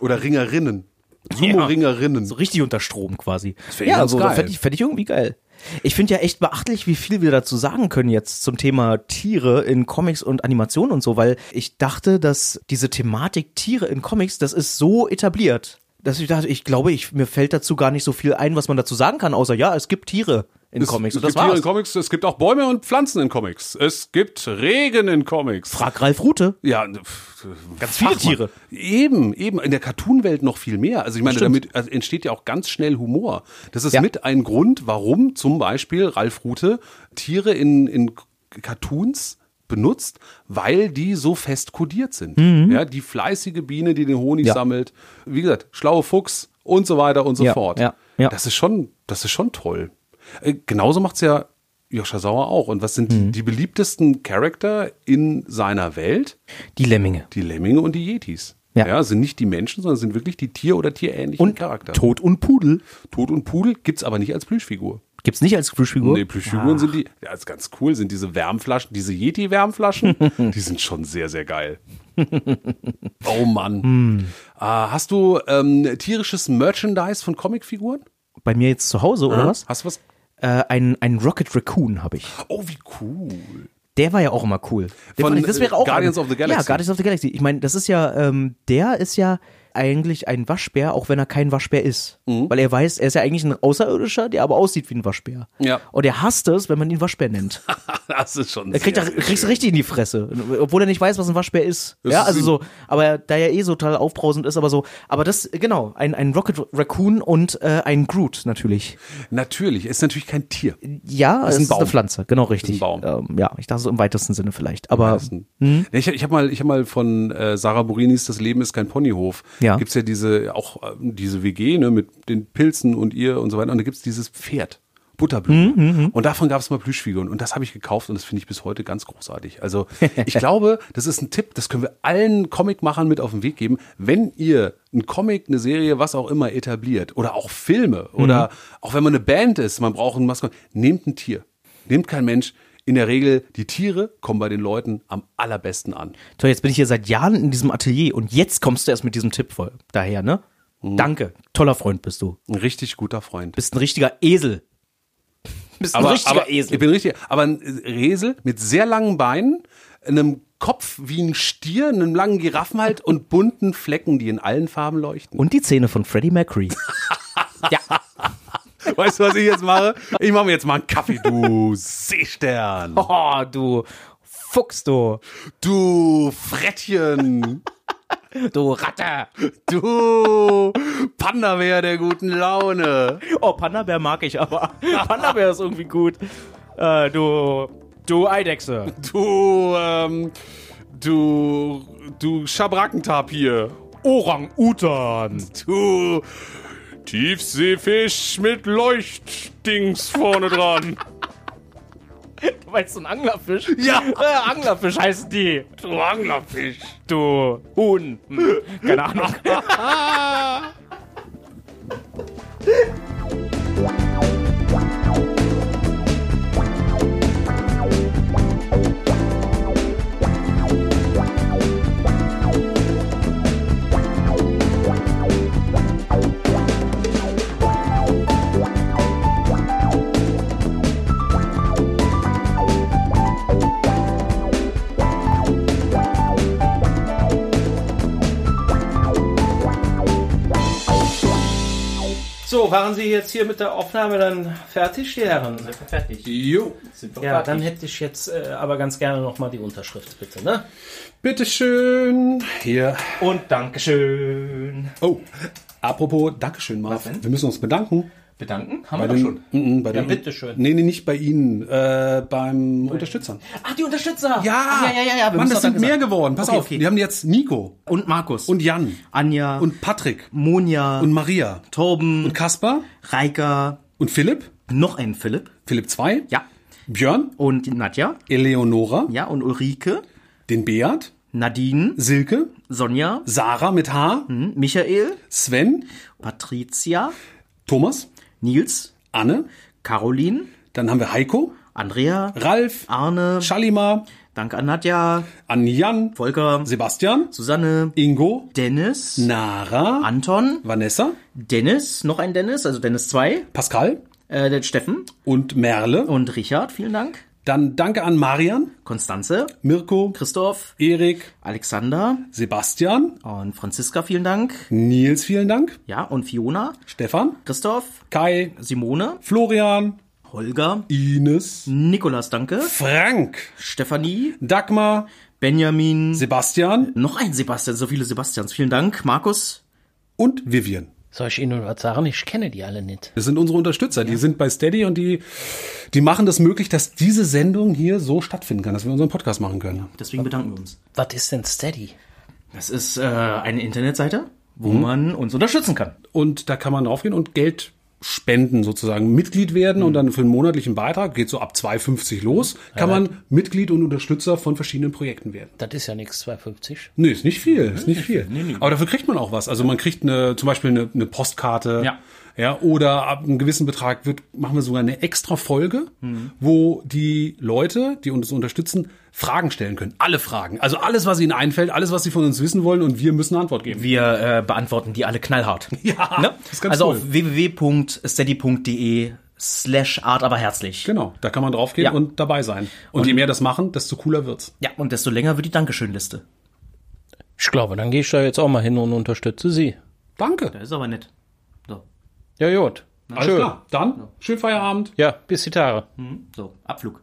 Oder Ringerinnen. Sumo-Ringerinnen. So richtig unter Strom quasi. ja, ganz so, geil. fände ich, fänd ich irgendwie geil. Ich finde ja echt beachtlich, wie viel wir dazu sagen können jetzt zum Thema Tiere in Comics und Animationen und so, weil ich dachte, dass diese Thematik Tiere in Comics, das ist so etabliert, dass ich dachte, ich glaube, ich, mir fällt dazu gar nicht so viel ein, was man dazu sagen kann, außer ja, es gibt Tiere in Comics es und das gibt Tiere in Comics, es gibt auch Bäume und Pflanzen in Comics. Es gibt Regen in Comics. Frag Ralf Rute. Ja, pff, Ganz viele. Tiere. Eben, eben. In der Cartoon-Welt noch viel mehr. Also ich meine, Stimmt. damit also entsteht ja auch ganz schnell Humor. Das ist Ja. mit ein Grund, warum zum Beispiel Ralf Rute Tiere in, in Cartoons benutzt, weil die so fest kodiert sind. Ja, die fleißige Biene, die den Honig Mhm. Ja. sammelt. Wie gesagt, schlaue Fuchs und so weiter und so Ja, fort. ja, ja. Das ist schon, das ist schon toll. Äh, genauso macht's ja Joscha Sauer auch. Und was sind Mhm. die, beliebtesten Charakter in seiner Welt? Die Lemminge. Die Lemminge und die Yetis. Ja. sind nicht die Menschen, sondern sind wirklich die Tier- oder tierähnlichen Und Charakter. Tod und Pudel. Tod und Pudel gibt's aber nicht als Plüschfigur. Gibt's nicht als Plüschfigur? Nee, Plüschfiguren sind die, ja, ist ganz cool, sind diese Wärmflaschen, diese Yeti-Wärmflaschen, die sind schon sehr, sehr geil. Oh Mann. Äh, hast du ähm, tierisches Merchandise von Comicfiguren? Bei mir jetzt zu Hause, oder was? Hast du was? Äh, ein, ein Rocket Raccoon habe ich. Oh, wie cool. Der war ja auch immer cool. Von, ich- das wäre äh, auch Guardians ein- of the Galaxy. Ja, Guardians of the Galaxy. Ich meine, das ist ja, ähm, der ist ja, eigentlich ein Waschbär, auch wenn er kein Waschbär ist. Mhm. Weil er weiß, er ist ja eigentlich ein Außerirdischer, der aber aussieht wie ein Waschbär. Ja. Und er hasst es, wenn man ihn Waschbär nennt. Das ist schon Er kriegt, da, kriegst schön. richtig in die Fresse, obwohl er nicht weiß, was ein Waschbär ist. Das ja, ist also ein- so, aber er- da er eh so total aufbrausend ist, aber so, aber das, genau, ein, ein Rocket Raccoon und äh, ein Groot natürlich. Natürlich, ist natürlich kein Tier. Ja, es ein ist eine Baum. Pflanze, genau richtig. Baum. Ähm, ja, ich dachte so im weitesten Sinne vielleicht, aber Nee, Ich, ich habe mal, ich hab mal von äh, Sarah Burinis Das Leben ist kein Ponyhof. Ja. Gibt's ja diese auch äh, diese WG ne, mit den Pilzen und ihr und so weiter. Und da gibt's dieses Pferd. Butterblume. Und davon gab es mal Plüschfiguren. Und das habe ich gekauft und das finde ich bis heute ganz großartig. Also ich glaube, das ist ein Tipp, das können wir allen Comicmachern mit auf den Weg geben. Wenn ihr einen Comic, eine Serie, was auch immer etabliert oder auch Filme oder auch wenn man eine Band ist, man braucht ein Maskott, nehmt ein Tier. Nehmt kein Mensch. In der Regel, die Tiere kommen bei den Leuten am allerbesten an. toll, jetzt bin ich hier seit Jahren in diesem Atelier und jetzt kommst du erst mit diesem Tipp voll daher, ne? Mhm. Danke, toller Freund bist du. Ein richtig guter Freund. Bist ein richtiger Esel. Bist ein richtiger aber Esel. Ich bin richtig, aber ein Esel mit sehr langen Beinen, einem Kopf wie ein Stier, einem langen Giraffenhalt und bunten Flecken, die in allen Farben leuchten. und die Zähne von Freddie Mercury. ja. Weißt du, was ich jetzt mache? Ich mache mir jetzt mal einen Kaffee, du Seestern. Oh, du Fuchs, du. Du Frettchen. Du Ratte. Du Panda-Bär der guten Laune. Oh, Panda-Bär mag ich aber. Panda-Bär ist irgendwie gut. Äh, du, du Eidechse. Du, ähm, du, du Schabrackentapir. Orang-Utan. Du Tiefseefisch mit Leuchtdings vorne dran. Du meinst so ein Anglerfisch? Ja. Äh, Anglerfisch heißen die. Du Anglerfisch. Du Huhn. Hm, keine Ahnung. So, waren Sie jetzt hier mit der Aufnahme dann fertig, die Herren? Fertig. Jo. Ja, dann hätte ich jetzt äh, aber ganz gerne nochmal die Unterschrift, bitte, ne? Bitteschön. Hier. Und Dankeschön. Oh, apropos Dankeschön, Marv. Wir müssen uns bedanken. Bedanken? Haben Bei wir doch schon. Mm, mm, bei Ja, den, bitteschön. Nee, nee, nicht bei Ihnen. Äh, beim Unterstützern. Ach, die Unterstützer. Ja, Ach, ja, ja, ja. ja. Mann, das sind mehr geworden. Pass Okay, auf, okay. wir haben jetzt Nico Und Markus. und Jan Anja. und Patrick Monja. und Maria Torben. und Kaspar Reika. und Philipp, Noch ein Philipp. Philipp 2, Ja. Björn, Und Nadja. Eleonora, Ja. Und Ulrike. den Beat, Nadine. Silke, Sonja. Sarah mit H, hm, Michael. Sven, Patricia. Thomas, Nils. Anne, Caroline. dann haben wir Heiko, Andrea. Ralf, Arne. Shalimar, Danke an Nadja. an Jan, Volker. Sebastian, Susanne. Ingo, Dennis. Nara, Anton. Vanessa, Dennis. Noch ein Dennis. Also Dennis 2. Pascal Äh, Steffen. und Merle. Und Richard. Vielen Dank. Dann danke an Marian, Konstanze. Mirko, Christoph. Erik, Alexander. Sebastian, Und Franziska. Vielen Dank. Nils, vielen Dank, Ja. Und Fiona. Stefan, Christoph. Kai, Simone. Florian, Holger. Ines, Nikolas, danke. Frank, Stefanie. Dagmar, Benjamin. Sebastian noch ein Sebastian. So viele Sebastians. Vielen Dank. Markus. und Vivian. Soll ich Ihnen was sagen? Ich kenne die alle nicht. Das sind unsere Unterstützer, die sind bei Steady und die, die machen das möglich, dass diese Sendung hier so stattfinden kann, dass wir unseren Podcast machen können. Deswegen bedanken wir uns. Was ist denn Steady? Das ist äh, eine Internetseite, wo man uns unterstützen kann. Und da kann man draufgehen und Geld spenden sozusagen, Mitglied werden und dann für einen monatlichen Beitrag, geht so ab 2,50 los, kann man Mitglied und Unterstützer von verschiedenen Projekten werden. Das ist ja nichts 2,50. Nee, ist nicht viel, ist nicht viel. Aber dafür kriegt man auch was. Also man kriegt eine, zum Beispiel eine, eine Postkarte. Ja. Ja, oder ab einem gewissen Betrag wird, machen wir sogar eine extra Folge, wo die Leute, die uns unterstützen, Fragen stellen können. Alle Fragen. Also alles, was ihnen einfällt, alles, was sie von uns wissen wollen und wir müssen eine Antwort geben. Wir äh, beantworten die alle knallhart. Ja, ne? das ist ganz Also cool. auf www.steady.de slash art aber herzlich. Genau, da kann man draufgehen Ja. und dabei sein. Und, je mehr das machen, desto cooler wird's. Ja, und desto länger wird die Dankeschönliste. Ich glaube, dann gehe ich da jetzt auch mal hin und unterstütze Sie. Danke. Das ist aber nett. So, Ja, gut. Alles Schön. klar. Dann, schönen Feierabend. Ja, bis die Tage. so Abflug.